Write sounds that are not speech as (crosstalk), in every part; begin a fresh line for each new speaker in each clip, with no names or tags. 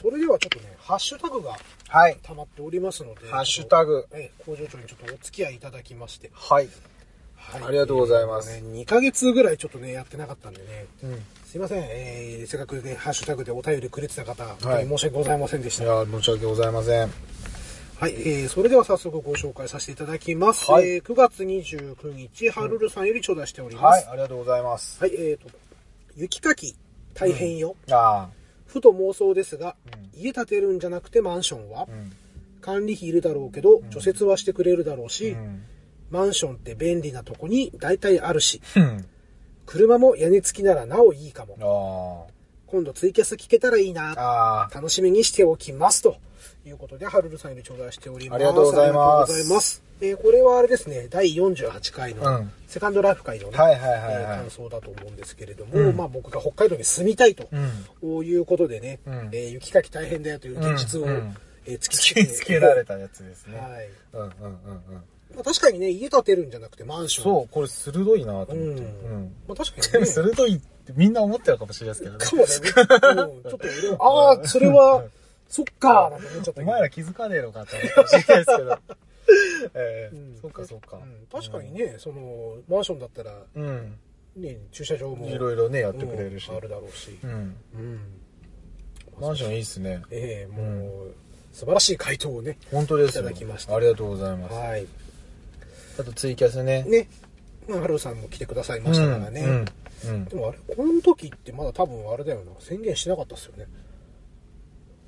それではちょっとね、ハッシュタグが
はい。
溜まっておりますので、
ハッシュタグ。
ええ工場長にちょっとお付き合いいただきまして、
はい。
はい
ありがとうございます
ね、2ヶ月ぐらいちょっとね、やってなかったんでね、
うん。
すいません、えー、せっかくね、ハッシュタグでお便りくれてた方、本当に申し訳ございませんでした。
いや、申し訳ございません。
はい、えー、それでは早速ご紹介させていただきます。
はい
えー、9月29日、ハルルさんより頂戴しております。
はい、ありがとうございます。
はい、えーと、雪かき大変よ。
あ
ふと妄想ですが、家建てるんじゃなくてマンションは？管理費いるだろうけど、除雪はしてくれるだろうし、
うん。
マンションって便利なとこに大体あるし、
うん。
車も屋根付きならなおいいかも。
あ
今度ツイキャス聞けたらいいな。楽しみにしておきます。ということで、ハルルさんより頂戴しております。
ありがとうございます
ありがとうございます。えーこれはあれですね、第48回の、
うん
セカンドライフ会のね、感想だと思うんですけれども、まあ僕が北海道に住みたいと、
うん。
いうことでね、
うん
えー雪かき大変だよという現実を、
うんうん
えー突きつけ
られたやつですね。
はい。
うんうんうんうん。
まあ、確かにね、家建てるんじゃなくてマンション。
そう、これ鋭いなと思って。
うん
うん。
まあ確かにね。
鋭いってみんな思ってるかもしれないですけどね。
かもね、うんちょっとああ、それは、そっかーなんて思っちゃったけど。
お前ら気づかねえのかって思うかもしれないですけど。ええ
うん
そうかそうか。
うん確かにね、その、マンションだったら、
うん。
ね、駐車場も。
いろいろね、やってくれるし
うん。あるだろうし。
うん。
うん。
マンションいいっすね。
ええもう、素晴らしい回答をね。
本当ですよ。
いただきました
ありがとうございます。
はい。
あとツイキャスね。
ね。まあ、ハルさんも来てくださいましたからね。
うん。うん。
でもあれ、この時ってまだ多分あれだよな、宣言してなかったっすよね。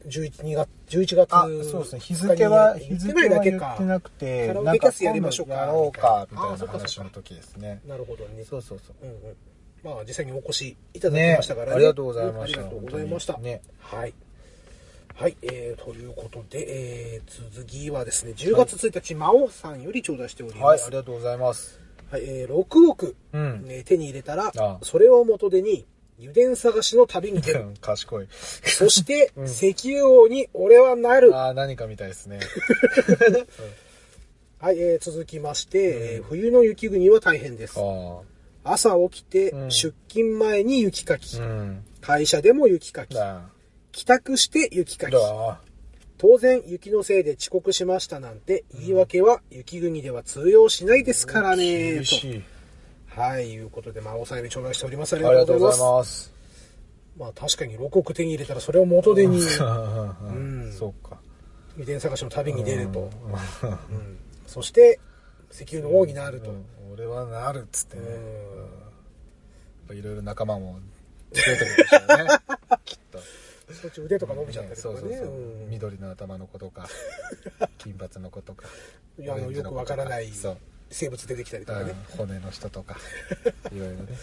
11, 2月11月
あ、そうですね。日付は、日付は言
だけか
ってなくて、
カラオ
なんか
ケキャスやりましょうか
やろうか、みたいな話の時ですね。
なるほどね。
そうそうそう。
うんうん。まあ、実際にお越しいただき
ね
ましたからね。
ありがとうございました。
うんありがとうございました。
ね。
はい。はい、えー、ということで、えー、続きはですね、10月1日、魔王さんより頂戴しており
はい、
ます。
ありがとうございます。
はい、えー、6億、
うん。
ね、手に入れたら
あ、
それを元手に、油田探しの旅に出る。
賢い。
そして、(laughs)
うん
石油王に俺はなる。
ああ、何かみたいですね。(laughs)
はい、えー、続きまして、えー冬の雪国は大変です。
あ
朝起きて、
うん
出勤前に雪かき、
あ。うん。
会社でも雪かき、
だ。
帰宅して雪かき。
だ。
当然、雪のせいで遅刻しましたなんて、言い訳は雪国では通用しないですからね、
厳しい。
と。はい、いうことで、まあ、おさえび頂戴しております。あ
あ
り
りがとうご
ざいま。
すす。
まあ、確かに6億手に入れたら、それを元手に、
う
うん
ん。そうか。
油田探しの旅に出ると。
うん
うんそして、石油の王になると。
うん俺はなるっつってね。いろいろ仲間も出てくるでしょうね。(laughs) きっと。
そっち腕とか伸びちゃったりとかね。
緑の頭の子とか (laughs) 金髪の子とか
いやよくわからない
そう、
生物出てきたりとかね。
うん骨の人とか。(laughs) いろいろね。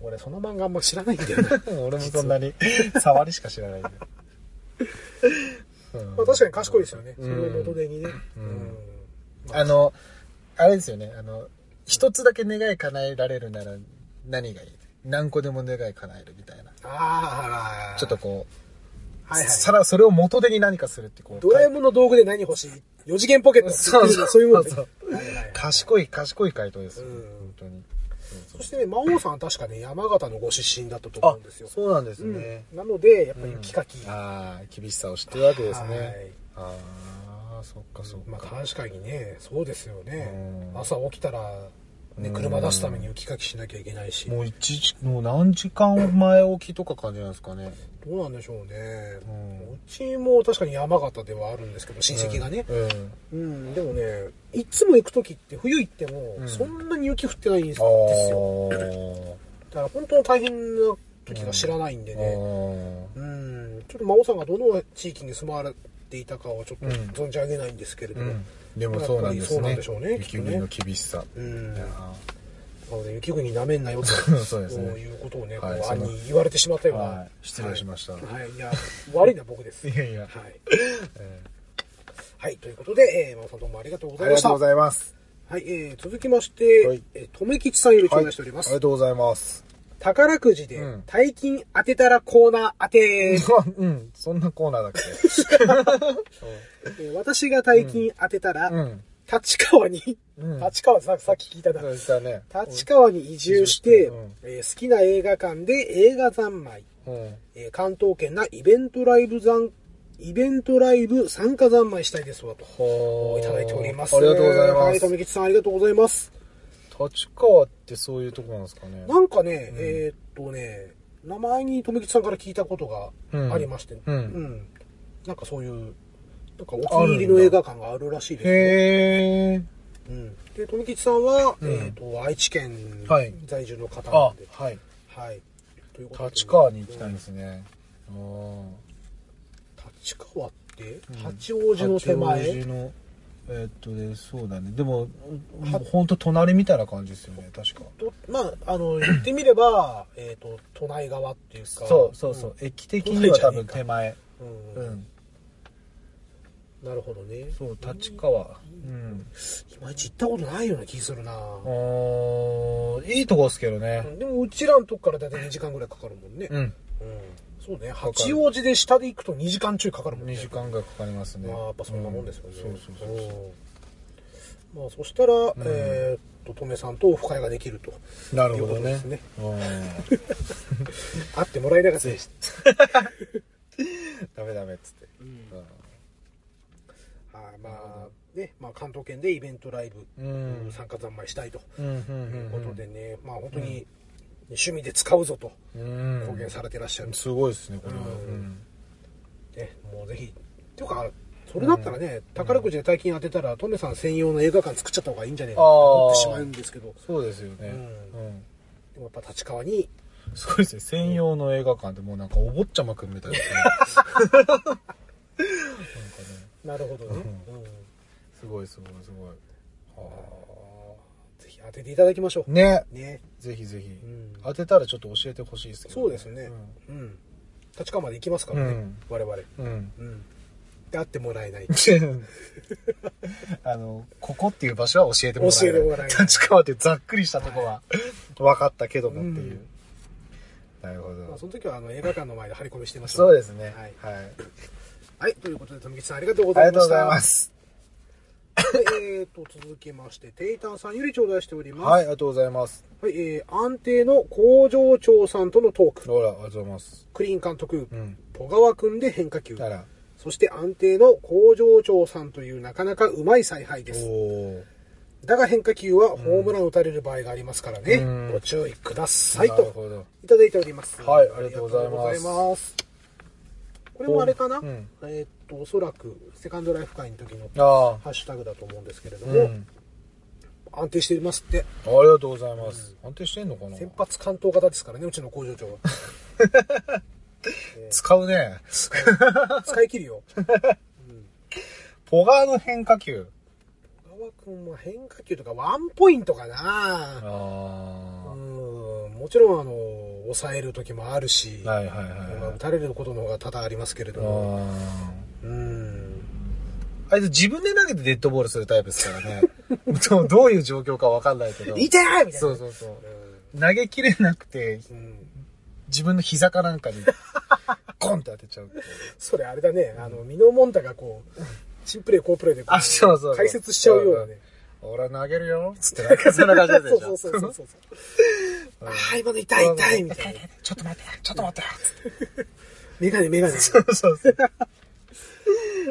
俺、その漫画あんま知らないんだよな。(laughs)
俺もそんなに触りしか知らないんだよ、う (laughs) ん
まあ、確かに賢いですよね。そ
うん。
れを元手にね。
うん。
うん。
あのあれですよね。あの一つだけ願い叶えられるなら何がいい？何個でも願い叶えるみたいな。
ああ。
ちょっとこう、
はいはい。
さらそれを元手に何かするってこう。
ドラえもんの道具で何欲しい ?4 次元ポケット。って言ってるのそういうもんね。
そう
はいはいはい
賢い賢い回答ですよ、
うん。
本当に。
そしてね、魔王さんは確かね、山形のご出身だったと思うんですよ。
そうなんです
うん。
ね、
なので、やっぱり雪かき。
ああ厳しさを知ってるわけですね、
はい。
ああそっかそっか、
まあ確かにね、そうですよね。
う。ん。
朝起きたら、ね、
うん。
車出すために雪かきしなきゃいけないし。
もう一時もう何時間前起きとか感じなんですかね
どうなんでしょうね。
うん。
うちも確かに山形ではあるんですけど、親戚がね。
うん、
うん、でもね、いつも行く時って冬行っても、
うん。
そんなに雪降ってないんです
あ
よ。
ー。
だから本当の大変な時が知らないんで
あ
ね。
ー
うん、ちょっと真央さんがどの地域に住まわれていたかはちょっと
うん。
存じ上げないんですけれども、
うん。でもそうなんですね。
でしょうね
雪国の厳しさ、
うんなので雪国なめんなよと
そうですね。
いうことをね、
はい
こう兄に言われてしまったような、
はい失礼しました。
はい、はいいや悪いのは僕です。
ーいやいや、
はい、
え
はい、ということで、えー、真央さんどうもありがとうございました。
ーありがとうございます。
はい、えー、続きまして、
はい。
えー、とめきちさんより頂戴しております。
はいありがとうございます。
宝くじで
うん。
大金当てたらコーナー当て、(laughs)
うんそんなコーナーだっけ？(laughs)
えー私が大金当てたら、
うん
立川に、
うん
立川ささっき聞いたな。
そうしたね
立川に移住して、
うん
えー好きな映画館で映画三昧、
うん
えー関東圏なイベントライブ残イベントライブ参加三昧したいですわと。
はい
ただいております。
ありがとうござい
はい、
ます。
富吉さんありがとうございます。
立川ってそういうとこなんですかね。
なんかね、えーっとね、名前に富吉さんから聞いたことがありまして、
うん
なんかそういう、なんかお気に入りの映画館があるらしいですね。
へー。
うん、で、富吉さんは、
うん
えーっと、愛知県
はい
在住の方
あ
なんで、、
はい。
はい。ということで
立川に行きたいんですね。
立川って、
うん
八王子の手前？
八王子のえーっとねそうだねでも本当隣みたいな感じですよね確か
とまあ、あの、言ってみれば、えっ、と、都内側っていうか。
そうそうそう、駅的には多分手前
うん。
う
うんん。なるほどね。
そう立川。うん。
いまいち行ったことないような気するな。
あーいいとこですけどね。
でも、うちらのとこからだいたい2時間ぐらいかかるもんね。
うん。
うん。そうね。
る。
八王子で下で行くと2時間ちょいかかるもんね。
2時間がかかりますね。
まあ、やっぱそんなもんですよね。
うん。そうそうそうそう。
うん。まあ、そしたら、えーっと、とめさんとオフ会ができると。
なるほどね。
ね。
うん。(laughs)
会ってもらいながらぜひ。(laughs)
ダメダメっつって。
はい、まあ、ね、まあ、関東圏でイベントライブ、
うん。
参加三昧したいと。いう
うん
ことでね、まあ、本当に趣味で使うぞと
うん。
公言されてらっしゃる。
すごいですねこれは。
うん。ね、もうぜひ。っていうか、それだったらね、宝くじで大金当てたら、トメさん専用の映画館作っちゃった方がいいんじゃねえかと思ってしまうんですけど、
そうですよね。
うん。
うん。
でもやっぱ立川に、
すごいですね専用の映画館ってもうなんかお坊ちゃまくんみたいですねな。ね (laughs)
なるほどね。
うん
うん
すごいすごいすごいは
ぜひ当てていただきましょ
あね
う。ね。
ぜひぜひ
ん
当てたらちょっと教えてほしいですけど
そうですね。うん。立川まで行きますからね、
うん
我々。
うんうん
うん。で、会ってもらえない。(laughs)
あのここっていう場所は教えてもらえ
教えてもらえない
立川ってざっくりしたとこは分かったけどもっていう、
うん
なるほ
まあ、
ど
その時はあの映画館の前で張り込みしてました。
そうですね
はい。
はい
はい。ということで、富吉さんありがとうご
あ
ざいました。
りがとうございま。す
えーと、続きまして、テイタンさんより頂戴しております。
はいありがとうございます
はい、えー、安定の工場長さんとのトーク。
ほらありがとうございます
クリーン監督、
うん
戸川くんで変化球。
あら
そして安定の工場長さんというなかなかうまい采配です。だが変化球はホームラン打たれる場合がありますからね。
うん
ご注意くださいといただいております。
はいありがとうございます
これもあれかな、
う。ん。
えーっと、おそらくセカンドライフ会の時の
あ
ハッシュタグだと思うんですけれど
あ、
も、
うん、
安定していますって。
ありがとうございます、安定してんのかな？
先発関東型ですからね、うちの工場長は。(laughs)
使うね。
使い切るよ。(laughs)
ポガーの変化球。
小川君は変化球とかワンポイントかな。
あ
うん、もちろんあの、抑える時もあるし、
あはいはいはい
まあ
はい
打たれることの方が多々ありますけれども。
あ
うん。
あいつ自分で投げてデッドボールするタイプですからねどう (laughs) どういう状況かわかんないけど
痛いみたいな。
そうそうそう投げきれなくて
うん。うん
自分の膝かなんかにコンって当てちゃうっていう
それあれだね、あの、ミノモンタがこう、チンプレー、コープレーでこ
あそうそうそう
解説しちゃうようなね。
俺は投げるよつってなんかそんな感じだったでしょ (laughs)
そうそうそうそうそう。ああ、今の痛い痛いみたいな。
ちょっと待ってちょっと待って
メガネメガネ。(laughs)
そうそうそう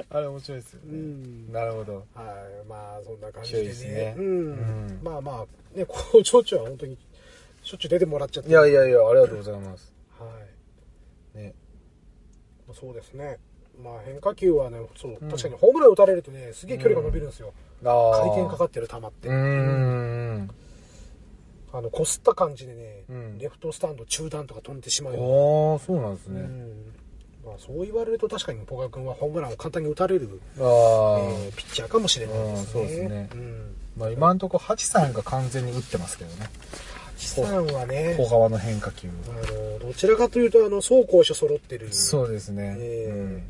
あれ面白いですよね、
うん。
なるほど
はい、まあそんな感じでね。
ですね
うん。
うん
まあまあ、ね、工場長は本当に、しょっちゅう出てもらっちゃって。
いやいやいやありがとうございます
はい。
ね
まあそうですね。まあ変化球はね、そう、
うん
確かにホームラン打たれるとね、すげえ距離が伸びるんですよ。
ああ
回転かかってる球って。
うーん
あの、こすった感じでね、
うん。
レフトスタンド中段とか飛んでしまうよ。
ああそうなんですね、
うん。まあそう言われると確かにポガ君はホームランを簡単に打たれる、
ああ、
えーピッチャーかもしれないですね。
うんそうですね。
うん。
まあ今のところハチさんが完全に打ってますけどね。
さんはね、
小川の変化球。
あの、どちらかというと、あの、走攻守揃ってる。
そうですね、
え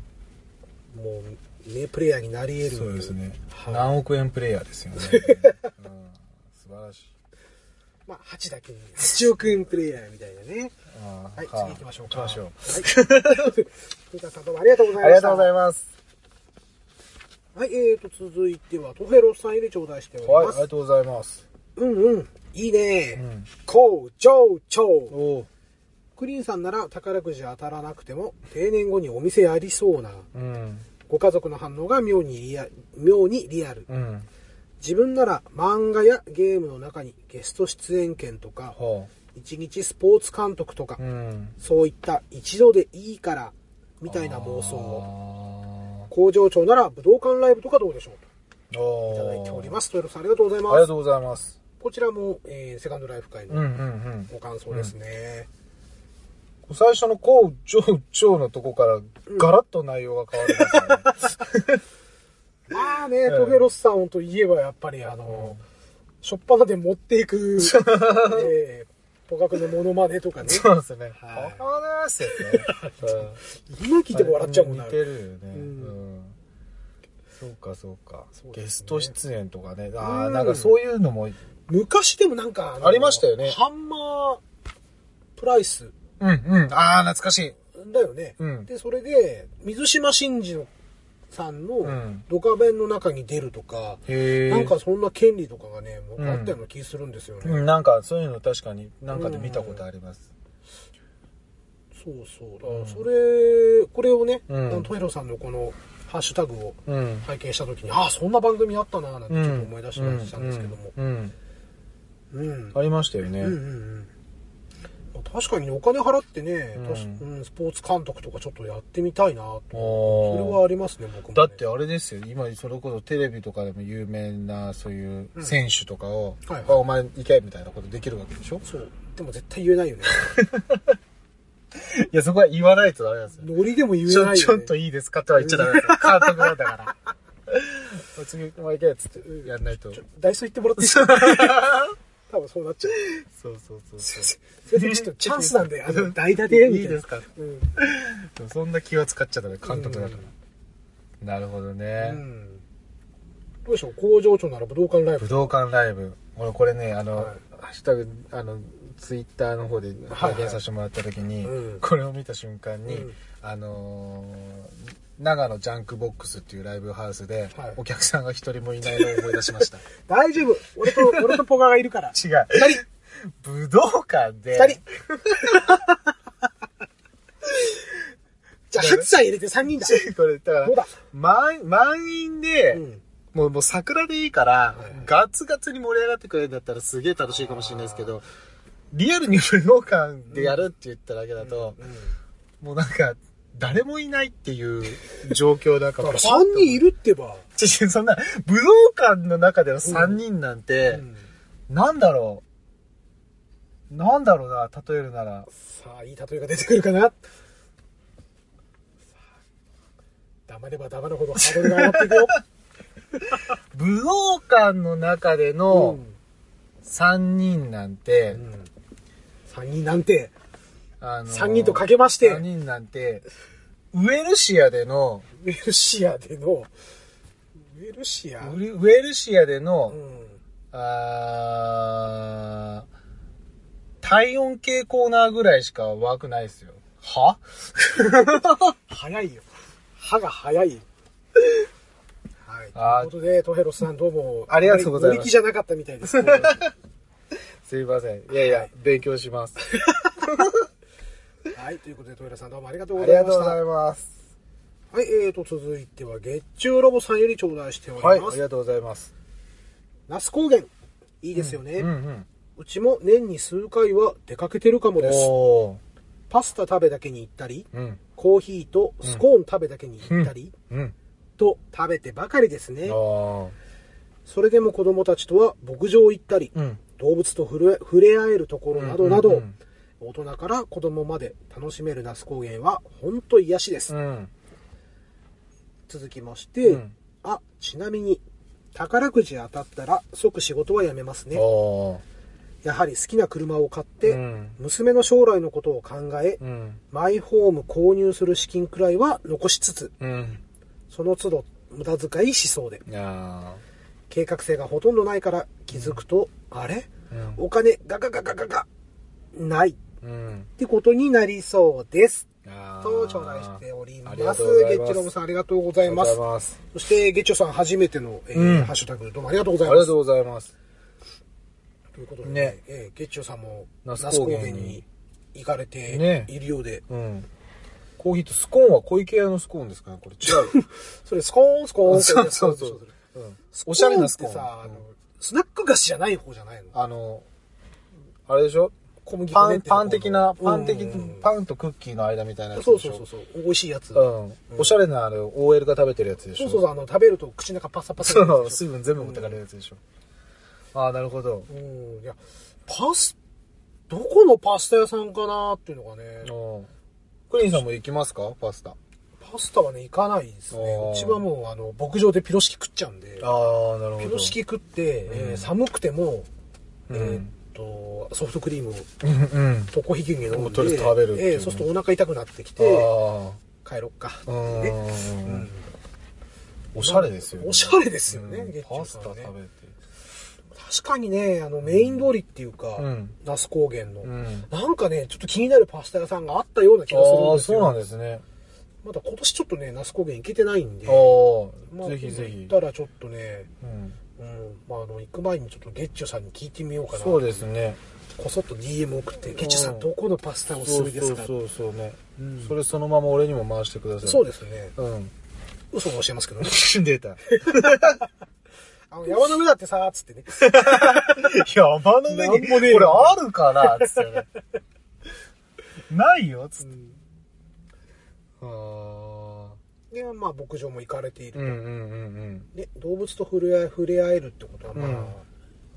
もう、名プレイヤーになり
うん
得る。
そうですね、
はい。
何億円プレイヤーですよね、(laughs) うん、素晴らしい
まあ、8だけに、8億円プレイヤーみたいなね。
あ
はい、
あ
次行きましょうか。
行きましょう
はい。古田さんどうもありがとうございました。
ありがとうございます
はい、えーと、続いては、トヘロスさんより頂戴しており
はいあ
ます。
りがとうございます
うんうん。いいね。
うん
工場長。クリーンさんなら宝くじ当たらなくても定年後にお店やりそうな
うん。
ご家族の反応が妙にリア妙にリアル
うん。
自分なら漫画やゲームの中にゲスト出演権とか
は
一日スポーツ監督とか
あ。うん。
そういった一度でいいからみたいな妄想を
を。
工場長なら武道館ライブとかどうでしょうと
お
いただいております。トヨロさんありがとうございます。
ありがとうございます。
こちらも、えーセカンドライフ会の
うんうんうん。
ご感想ですね。
最初の工場長のとこからガラッと内容が変わる。(laughs)
まあね、トゲロスさんといえばやっぱりあの、しょっぱなで持っていく、えー、ポカクのモノマネとかね。
そうですね。
はい
変わらすよね。
今聞いても笑っちゃうもんな。
似てるよね。
ん
うん。そうかそうかゲスト出演とかね。ああ、
うん
なんかそういうのも、
昔でもなんかの
ありましたよね
ハンマープライス
うんうん。ああ、懐かしい。
だよね。
うん
で、それで、水島真司さんの
うん
ドカベンの中に出るとか、
へえ。
なんかそんな権利とかがね、もうあったような気するんですよね。
うん、なんかそういうの確かになんかで見たことあります。
そうそう。だそれ、これをね、
うん
トヘロさんのこのハッシュタグを
うん。
拝見したときに、ああ、そんな番組あったな、なんてちょっと思い出したりしたんですけども。
うん。うん
うん。
ありましたよね。
うんうんうん。確かにねお金払ってね、
うん
うん、スポーツ監督とかちょっとやってみたいなと。それはありますね、僕も、ね。
だってあれですよ、今それこそテレビとかでも有名なそういう選手とかを、
はいはい
あお前行けみたいなことできるわけでしょ？
そう。でも絶対言えないよね。(laughs)
いや、そこは言わないとダメなんですよ。
ノリでも言えない
ちょ、
よね。
ちょっといいですかとは言っちゃダメですよ。監督なんだから。(laughs) 次、お前行けっつってやんないと。
ちょダイソー行ってもらっていいですか？(laughs) 多分そうなっちゃう。
そうそうそうそう。
すいません、ちょっとチャンスなんで、あの、(laughs) 代打で、みたいな。
いいですか？
うん。
そんな気は使っちゃダメ、監督だから。なるほどね。
うん。どうでしょう？工場長なら武道館ライブ
武。道館ライブ。俺これね、あの、
はい
ハッシュタグ、あの、ツイッターの方で拝見させてもらった時に、
うん
これを見た瞬間に、
うん
あのー長野ジャンクボックスっていうライブハウスで、
はい
お客さんが一人もいないのを思い出しました。(laughs)
大丈夫。俺と、俺とポカがいるから。
違う。
二人。
武道館で、
二人。じゃあ、8歳入れて3人だ。(laughs)
これ、だから
どうだ、
満満員で、
うん。
もう、もう桜でいいから、ガツガツに盛り上がってくれるんだったらすげえ楽しいかもしれないですけど、リアルに武道館でやるって言っただけだと、もうなんか、誰もいないっていう状況
だから3人いるってば。
ちょそんな、武道館の中での3人なんて、
うん
なんだろう。なんだろうな、例えるなら。
さあ、いい例えが出てくるかな。黙れば黙るほどハードルが上がっていくよ。(laughs)
武道館の中での3人なんて、
うん3人なんて、
あの
3人とかけまして
3人なんて、ウェルシアでの、
ウェルシアでの、ウェルシア、
ウェルシアでの、
うん
あー体温計コーナーぐらいしかワークないですよ。は？(laughs)
早いよ。歯が早いよ。はい。ということで、トヘロスさんどうも、
ありがとうございます
乗り気じゃなかったみたいです。(laughs)
すいません。いやいや、
はい
勉強します。(laughs)
はい。ということで、トヘロスさんどうもありがとう
あ
ございました。
りがとうございます。
はい。えーと、続いては、月中ロボさんより頂戴しており
はい、
ます。
ありがとうございます。
那須高原。いいですよね。
うんうん。
うちも年に数回は出かけてるかもです。パスタ食べだけに行ったり、
うん。
コーヒーとスコーン食べだけに行ったり、
うん。
と食べてばかりですね。それでも子供たちとは牧場行ったり、
うん。
動物と触れ触れ合えるところなどなど、
うんうん
大人から子供まで楽しめる那須高原は本当癒しです。
うん。
続きまして、
うん
あ、ちなみに、宝くじ当たったら即仕事は辞めますね。やはり好きな車を買って、
うん
娘の将来のことを考え、
うん。
マイホーム購入する資金くらいは残しつつ、
うん。
その都度無駄遣いしそうで、計画性がほとんどないから気づくと、あれ？
ー。
お金ガガガガガガないっ
うん。うん。
てことになりそうです。と頂戴しております。ゲッチロムさんありがとうございます。
ます。
そして、ゲッチョさん初めての、えー
うん
ハッシュタグどうもありがとうございます。
ありがとうございます。
ということでね、
ね
えーゲッチョさんも
那須
高
高原に
行かれて
ね
いるようで、
うん。コーヒーとスコーンは小池屋のスコーンですかね？これ違う。(laughs)
それスコーンスコーン
そうそうそううんおしゃれなスコーン。
ってさ、
うん
スナック菓子じゃない方じゃないの？
あの、あれでしょ？
小麦粉
パン、パン的な、パン的パンとクッキーの間みたいなやつ
そうそうそうそう。美味しいやつ、
うん。おしゃれなあれ、OL が食べてるやつでしょ。
そうそうそうあの食べると口の中パサパサ
そう、水分全部持ってかれるやつでしょ。ああ、なるほど。
ょうん。いやパスどこのパスタ屋さんかなっていうのがね。
うん。クリンさんも行きますか？パスタ。
パスタはね行かないですね。うちはもうあの牧場でピロシキ食っちゃうんで。
ああ、なるほど。
ピロシキ食って、えー寒くても、えーっとソフトクリームを。とコーヒー牛乳飲んで
ず食べる
えーそうするとお腹痛くなってきて
あ
帰ろっかってね
うん。おしゃれですよね。
おしゃれですよね
うんパスタ食べて。
確かにねあのメイン通りっていうか、
うん
那須高原の、
うん。
なんかねちょっと気になるパスタ屋さんがあったような気がする
ああ、
んですよ
そうなんですね。
まだ今年ちょっとね那須高原行けてないんで
ああぜひぜひ
行っ。たらちょっとね
うん
うんまああの行く前にちょっとゲッチュさんに聞いてみようかな
そうですね。
こそっと DM 送って「ゲッチュさ
うん
んどこのパスタおすすめですか?」
そうそうそうね。
うん
それそのまま俺にも回してください。
そうですね
うん。
嘘を教えますけどね
出た。
あの山の上だってさつってね (laughs)
山の上に、これあるかなつってね。ないよつって。あ
でまあ牧場も行かれていると、
うんうんうん
で動物と触れ合い触れ合えるってことはまあ、
うん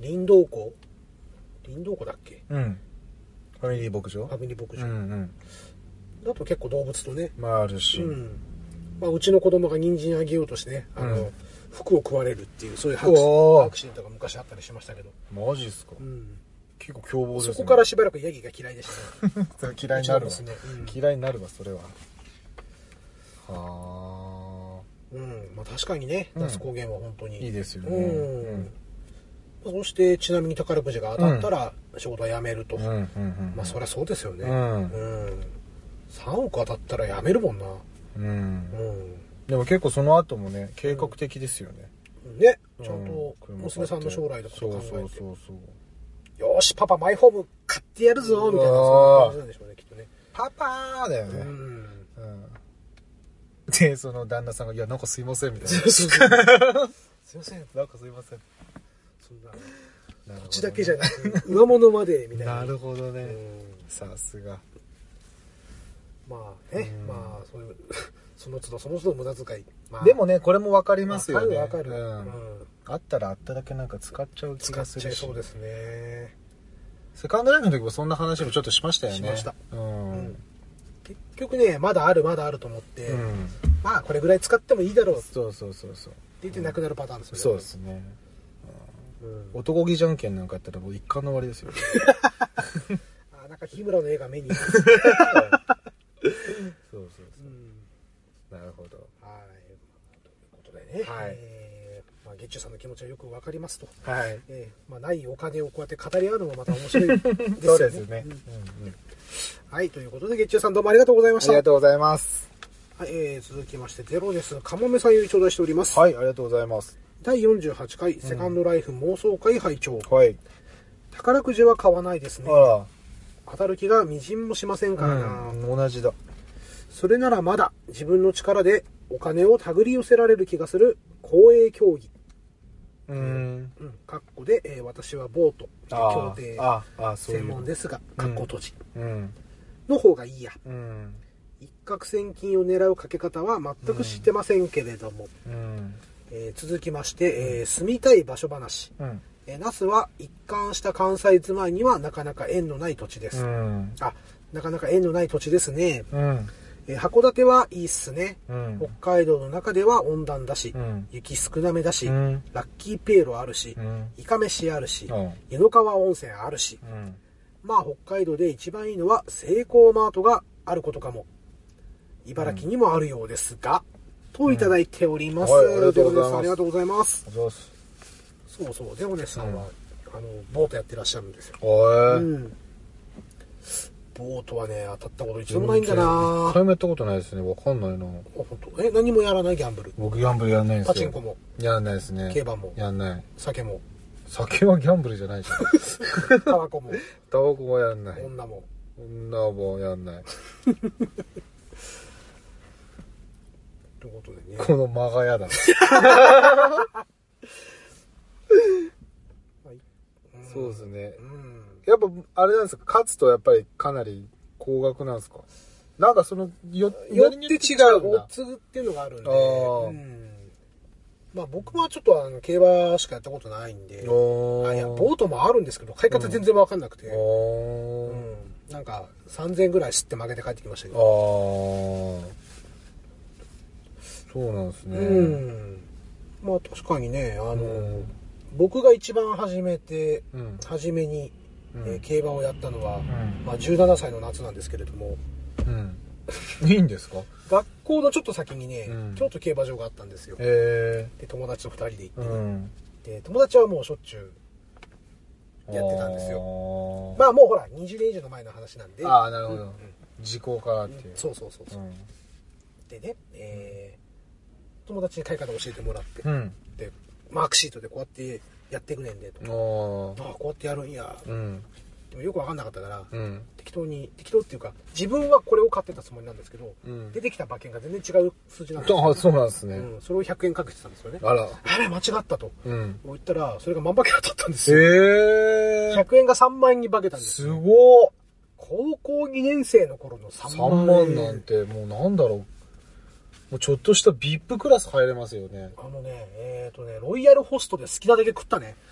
林道湖？林道湖だっけ？
うん。うん。ファミリー牧場？
ファミリー牧
う
場、
んうん。
だと結構動物とね。
まああるし。
うん。まあ、うちの子供が人参あげようとしてねあの、
うん。
服を食われるっていうそういうアクシデントが昔あったりしましたけど、
マジっすか？
うん、
結構凶暴ですね。
そこからしばらくヤギが嫌いでしたね。(laughs)
嫌いになるわ。
うちの娘うん。
嫌いになるわ、それは。は
うん。まあ確かにね
うん。
那須高原は本当に、
いいですよね。
そしてちなみに宝くじが当たったら仕事は辞めると。まあそりゃそうですよね。
うん。
うん。3億当たったら辞めるもんな。
うん。
うん。
でも結構その後もね、計画的ですよね。
ね。
う
ちゃんと娘さんの将来とを考えて。
そうそうそうそう。
よーしパパマイホーム買ってやるぞみたいなそんな感じなんでしょうねきっとね。
パパーだよね。で、その旦那さんが、いや、なんかすいません、みたいな。
すいません
なんかすいません。
そんな土地だけじゃなく上物までみたいな
なるほどね。
うん
さすが。
まあね
うん
まあそういうその都度その都度無駄遣いまあ
でもね、これもわかりますよね。
わかるわかる
あったらあっただけなんか使っちゃう気がするし
そう。ですね
セカンドライフの時もそんな話もちょっとしましたよね。
しました
うん。
うん結局ねまだあるまだあると思って
うん。
まあこれぐらい使ってもいいだろうって
そうそうそうそう。
言ってなくなるパターンですよね
そうですね。
うん
男気じゃんけんなんかやったらもう一貫の終わりですよ。(laughs)
あなんか日村の絵が目に (laughs)
そうそうそう
うん
なるほど。
はいということでね
はい
えーまあ月中さんの気持ちはよくわかりますと
はい。
えーまあ、ないお金をこうやって語り合うのもまた面白いですよね。
そうですね。
うん
うんうん
はい、ということで、月中さんどうもありがとうございました。
ありがとうございます。
はい、えー、続きまして、ゼロです。かもめさんより頂戴しております。
はい、ありがとうございます。
第48回、セカンドライフ妄想会拝聴、
はい。
宝くじは買わないですね。
あ
当たる気がみじんもしませんからな。
うん、同じだ。
それならまだ自分の力でお金を手繰り寄せられる気がする公営競技。
うーん。
うん、かっこで、えー私はボート、
あ
協定。専門ですが、かっこ閉じ。
うん。
の方がいいや。
うん。
一攫千金を狙うかけ方は全く知ってませんけれども、
うん。
えー続きまして、えー住みたい場所話、
うん。
えー那須は一貫した関西住まいにはなかなか縁のない土地です、
うん。
あなかなか縁のない土地ですね、
うん。
えー函館はいいっすね、
うん。
北海道の中では温暖だし、
うん。
雪少なめだし、
うん。
ラッキーペーロあるし、
うん。
イカ飯あるし、
うん。
湯の川温泉あるし、
うん。
まあ北海道で一番いいのはセイコーマートがあることかも。茨城にもあるようですが、といただいております、
うん。はいありがとうございます。
ありがとうございます。そうそう。デロネスさんは、あのボートやってらっしゃるんですよ、
お
う。ん、ボートはね当たったこと一度もないんだな
一回もやったことないですね。わかんないな。
あ本当？え何もやらないギャンブル？
僕ギャンブルやんないんですよ。
パチンコも？
やんないですね。
競馬も？
やんない。
酒も？
酒はギャンブルじゃないじゃん。(laughs)
タバコも？
タバコはやんない。
女も？
そんなもんやんない。
ということでね。
この間がやだ。(laughs) そうですね
う。ん。
やっぱ、あれなんですか、勝つとやっぱりかなり高額なんですかなんかその、よ、
よって違う、オ
んだ
ッズっていうのがあるんで、
あ
うんまあ僕はちょっとあの競馬しかやったことないんで、あいや、ボートもあるんですけど、買い方全然わかんなくて、うんなんか3000ぐらい吸って負けて帰ってきましたけ
あ
ど、
そうなんですね。
うん。まあ確かにね、あの、僕が一番初めて、初めに、えー競馬をやったのは、
ん
まあ17歳の夏なんですけれども、
うん。いいんですか？(laughs)
学校のちょっと先にね、
うん
京都競馬場があったんですよ。
へ
で、友達と二人で行って
うん。
で、友達はもうしょっちゅうやってたんですよ。
よ
まあもうほら、20年以上の前の話なんで。
ああ、なるほど。時効からっていう。
そうそうそうそう。
うん。
でね、えー友達に買い方教えてもらって、
うん。
で、マークシートでこうやってやっていくねんで、と。
おー
ああ、こうやってやるんや。
うん。
でもよくわかんなかったから、
うん。
適当に、適当っていうか、自分はこれを買ってたつもりなんですけど、
うん
出てきた馬券が全然違う数字なんですよ。
あそうなんですね。
うん、それを100円かけてたんですよね。
あら。
あれ、間違ったと。
うん。
言ったら、それが万馬券当たったんです
へ
よ。
え。
100円が3万円に化けたんです
す
よ。
ごっ。
高校2年生の頃の3
3
万
万
円。
なんて、もうなんだろう。もうちょっとした VIP クラス入れますよね。
あのね、えっ、とね、ロイヤルホストで好きなだけ食ったね。(laughs)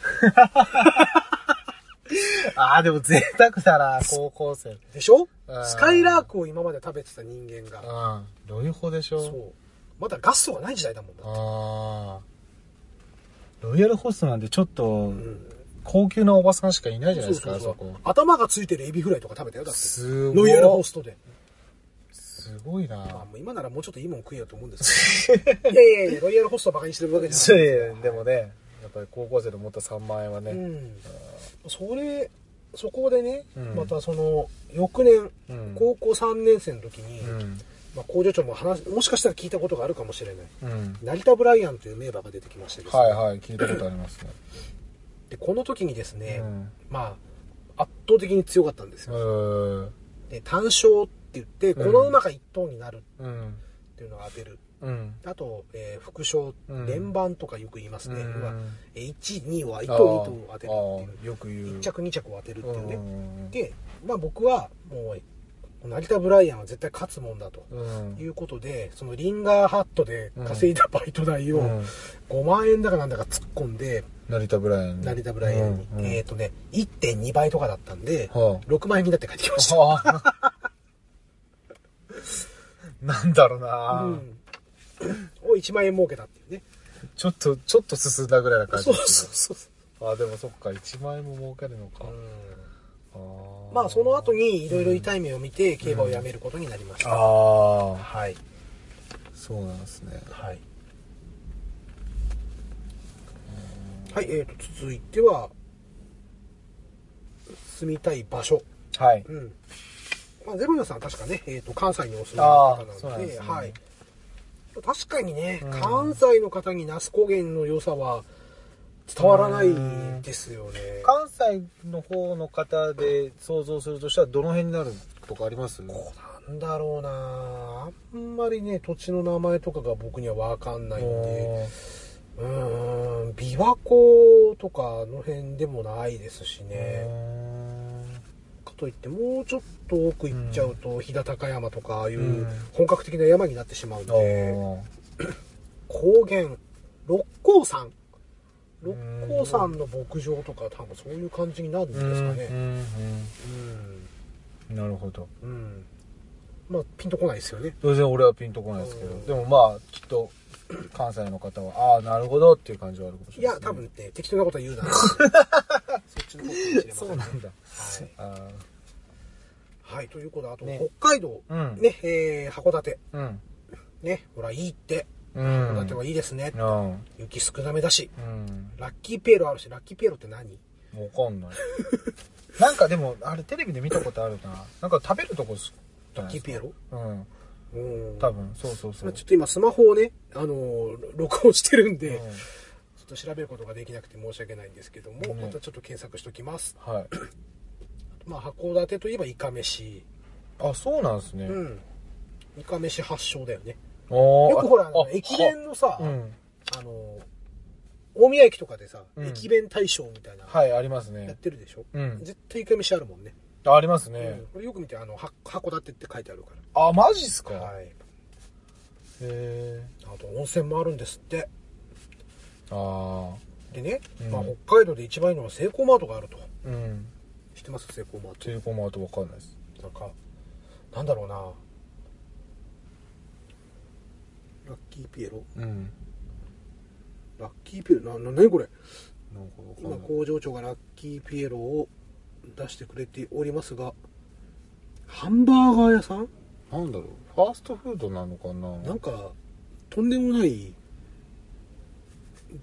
ああ、でも贅沢だな、高校生。
でしょ？
うん
スカイラークを今まで食べてた人間が。
うん。ロイホでしょ
そう。まだガストがない時代だもんだ。
ああ。ロイヤルホストなんてちょっと
うん
高級なおばさんしかいないじゃないですか、あ
そうそうそう
そこ。
頭がついてるエビフライとか食べたよ、だって。
すごい。
ロイヤルホストで。
すごいな
まあ、今ならもうちょっといいもん食えよと思うんですけど。い (laughs) やいやいや、ロイヤルホストバカにしてるわけじゃ
そ
ない。(laughs)
うでもね、やっぱり高校生で持った3万円はね。
うん。それ、そこでね、
うん
またその、翌年、
うん
高校3年生の時に、
うん。
まあ、工場長も話、もしかしたら聞いたことがあるかもしれない。
うん。
成田ブライアンという名馬が出てきましてですね。
はいはい、聞いたことありますね。
で、この時にですね、
うん
まあ、圧倒的に強かったんです
う
よ。
ん。
で、単勝って言って、この馬が一頭になるっ
うん。
ていうのを当てる。
うん。
あと、えー副賞、
うん
連番とかよく言いますね。
うん
要はえー1、2は1頭、2頭を当てるっていう。
ああよく言う。
1着、2着を当てるっていうね。
うん
で、まあ僕は、もう、成田ブライアンは絶対勝つもんだと。
うん
いうことで、そのリンガーハットで稼いだバイト代を
うん
5万円だかなんだか突っ込んで、
成田ブライアンに
成田ブライアンに、
うんうん
えっ、とね、1.2倍とかだったんで、
は
6万円になって帰ってきました。
ああなんだろうな、
うん。を1万円儲けたっていうね。
ちょっと、ちょっと進んだぐらいな感じ
そう
です
そうそう。
ね。あ、でもそっか、1万円も儲けるのか。
うん
あー
まあその後にいろいろ痛い目を見て競馬をやめることになりました。
ああ、
はい。
そうなんですね。
はい。はい、えーと、続いては、住みたい場所。
はい。
うん。まあ、ゼロニョさんは確かね、えーと、関西にお住まいの方なので、
ね
はい。確かにね、
うん。
関西の方に那須高原の良さは伝わらないですよね。
関西の方の方で想像するとしたらどの辺になるとかあります？
こうなんだろうな。あんまりね、土地の名前とかが僕にはわかんないんで、うーん、琵琶湖とかあの辺でもないですしね。かといってもうちょっと奥行っちゃうと、飛騨高山とかああいううん本格的な山になってしまうん
あ
で、
ー
高原、六甲山。六甲山の牧場とか多分そういう感じになるんですかね。
うんなるほど。
うん。まあ、ピンとこないですよね。
当然俺はピンとこないですけど、
うん
でもまあ、きっと、関西の方は、ああ、なるほどっていう感じはあるかもし
い
れない
や、多分ね、適当なことは言うな。(laughs) そっちの方かもしれません、ね。
そうなんだ。
はい。
あ
はい、ということで、あと、
ね
北海道、
うん
ね、えー、函館。
ーうん。
ね、ほら、いいって。
う
函
ん。
館はいいですね。
うん。
雪少なめだし。
うん。
ラッキーピエロあるし、ラッキーピエロって何？
わかんない。(laughs) なんかでも、あれテレビで見たことあるな。なんか食べるとこじゃ
ラッキーピエ。ロ？
うん。
うん。
多分、そうそうそう。
ちょっと今スマホをね、あのー録音してるんで、
うん
ちょっと調べることができなくて申し訳ないんですけども、
ね
またちょっと検索しときます。
はい。
まあ函館といえばイカ飯
あそうなんですね、
うん。イカ飯発祥だよね。
よ
よくほら駅弁のさ、
うん。
あの大宮駅とかでさ、
うん。
駅弁大賞みたいな、
はいあります
やっ
ね
てるでしょ、
うん。
絶対イカ飯あるもんね、
ああります
う
ね
ん、これよく見てあのは函館って書いてあるか
あマジっすか？ら
はい。
へえ
あと温泉もあるんですって。
あ
でね、
うん。
まあ、北海道で一番いいのはセイコーマートがあると。
あうん。
知ってますセイコーマート。
テレコマートわかんないです。
なんかなんだろうな。ラッキーピエロ？
うん。
ラッキーピエロ？なな何これ？
なんかかんない。
工場長がラッキーピエロを出してくれておりますがハンバーガー屋さん？
なんだろう。ファーストフードなのかな。
なんかとんでもない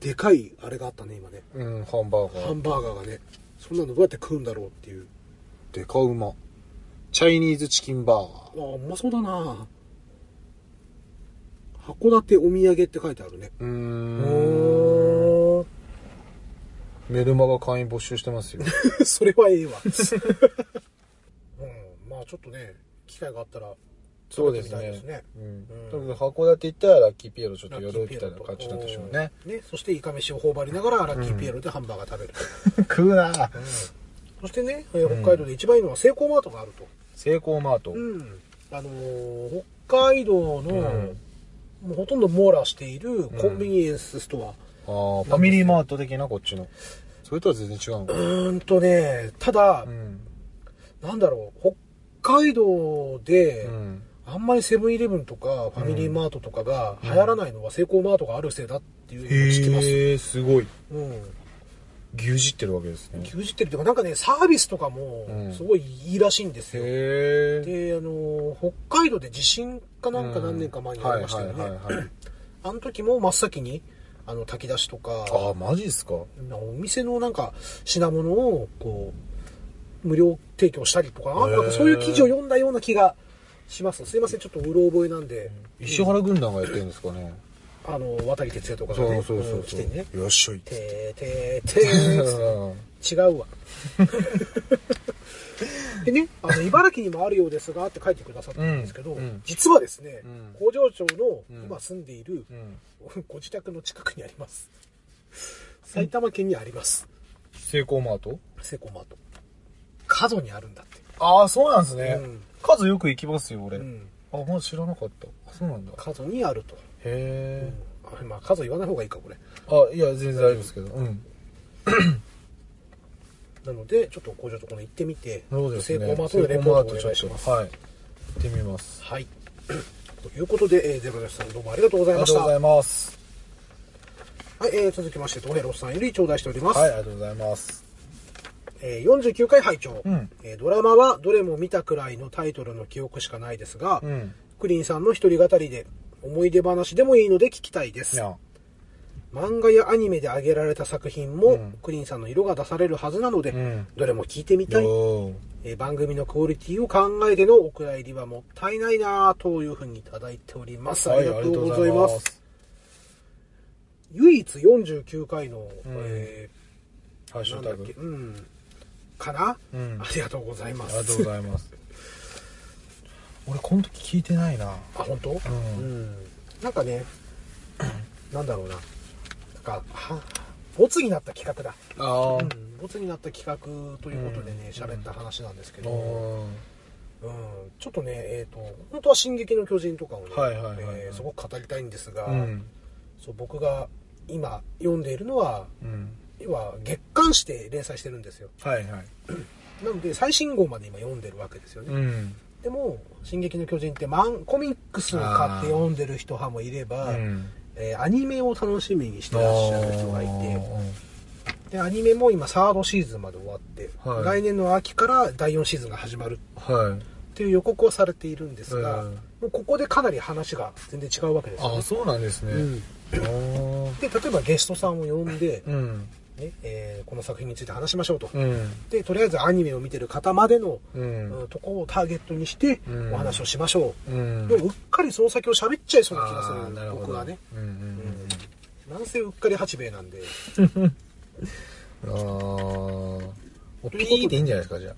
でかいあれがあったね今ね。
うんハンバーガー。
ハンバーガーがねそんなのどうやって食うんだろうっていう。
デカうまチャイニーズチキンバー。ガー
ああうまそうだな。函館お土産って書いてあるね。
うー
うんん
メルマガ会員募集してますよ。(laughs)
それはええわ。(laughs) うん。まあちょっとね機会があったら
そうです
食べてみたい
ね。うん。
うん。
とにかく函館行ったらラッキーピエロちょっと寄るみたいな感じなんでしょうね。
ねそしてイカ飯を頬張りながらラッキーピエロでハンバーガー食べる、(laughs)
食うな。
そしてね、えー北海道で一番いいのはセイコーマートがあると。
セイコーマート。
うん。あのー北海道の、
うん。
もうほとんど網羅しているコンビニエンスストア、
ああファミリーマート的なこっちの。それとは全然違うの？
うーんとねただ、
うん。
なんだろう北海道で、
うん
あんまりセブンイレブンとかファミリーマートとかが流行らないのはセイコーマートがあるせいだっていう。のを聞きます。
へえすごい。
うん。
牛耳ってるわけですね。
牛耳ってるっていうか、なんかね、サービスとかも
うん。
すごいいいらしいんですよ。
へえ
で、あの、北海道で地震かなんか何年か前にありましたよね。
はい。はいはいはい
あの時も真っ先に、あの、炊き出しとか、
ああマジっすか？
お店のなんか品物を、こう、無料提供したりとか、なんかそういう記事を読んだような気がします。すいません、ちょっとうろ覚えなんで。
石原軍団がやってるんですかね
あの、渡哲也とかが
そう
ね、
そうそうそう
ん来てね。
よっしゃい
てーてーてー違うわ。(laughs) でね、あの、茨城にもあるようですがって書いてくださったんですけど、
うんうん
実はですね、
うん
工場長の
うん
今住んでいる
うん (laughs)
ご自宅の近くにあります。埼玉県にあります。
セイコーマート？
セコマート。角にあるんだって。
ああそうなんですね
うん
数よく行きますよ俺
うん。
あまだ知らなかったあそうなんだへ
角にあると。
え
あまあ、角言わない方がいいか、これ。
あいや全然大丈夫ですけどうん (coughs)
なので、ちょっと工場長この行ってみて、
そうですね
セイコーマートでレポートをお願いします。
はい行ってみます
はい。(coughs) ということで、えー、ゼロデスさんどうもありがとうございました。
ありがとうございます
はい、えー、続きまして、トヘロスさんより頂戴しております。
はいありがとうございます
えー、49回拝聴、
うん。
えードラマはどれも見たくらいのタイトルの記憶しかないですが、
うん。
クリンさんの一人語りで、思い出話でもいいので聞きたいです。漫画やアニメで挙げられた作品も、
うん。
クリンさんの色が出されるはずなので、
うん。
どれも聞いてみたい。
よ
えー番組のクオリティを考えてのお蔵入りはもったいないなぁというふうにいただいております。ありがとうございます。唯一49回の、え
ハッシュタグ。
うん、かな、
うん。
ありがとうございます。
ありがとうございます。俺この時聞いてないな。
あ、本当？うん。なんかね、(clears throat) なんだろうな。なんか、は、ボツになった企画だ。
あ
うん、ボツになった企画ということでね、喋、った話なんですけど、うん、ちょっとね、えっ、と、本当は進撃の巨人とかをね、えーすごく語りたいんですが、
うん。
そう僕が今読んでいるのは、
うん。
要は月刊誌で連載してるんですよ。
はいはい。
なので、最新号まで今読んでるわけですよね。
うん。
でも、進撃の巨人ってマンコミックスを買って読んでる人派もいれば、
うん。
えーアニメを楽しみにしてらっしゃる人がいて、
あ
で、アニメも今サードシーズンまで終わって、
はい。
来年の秋から第4シーズンが始まる。
ーはい。
っていう予告をされているんですが、
うん。
もうここでかなり話が全然違うわけですよ、ね。
あそうなんですね。
うん。で、例えばゲストさんを呼んで、
うん
ねえーこの作品について話しましょうと。
うん。
で、とりあえずアニメを見てる方までの、
う
うんんとこをターゲットにして
うん。
お話をしましょう。
うん。
でもうっかりその先を喋っちゃいそうな気がする僕はね。
うんうん
なんせうっかり八兵衛なんで。(laughs)
うんああピーでいいんじゃないですかじゃ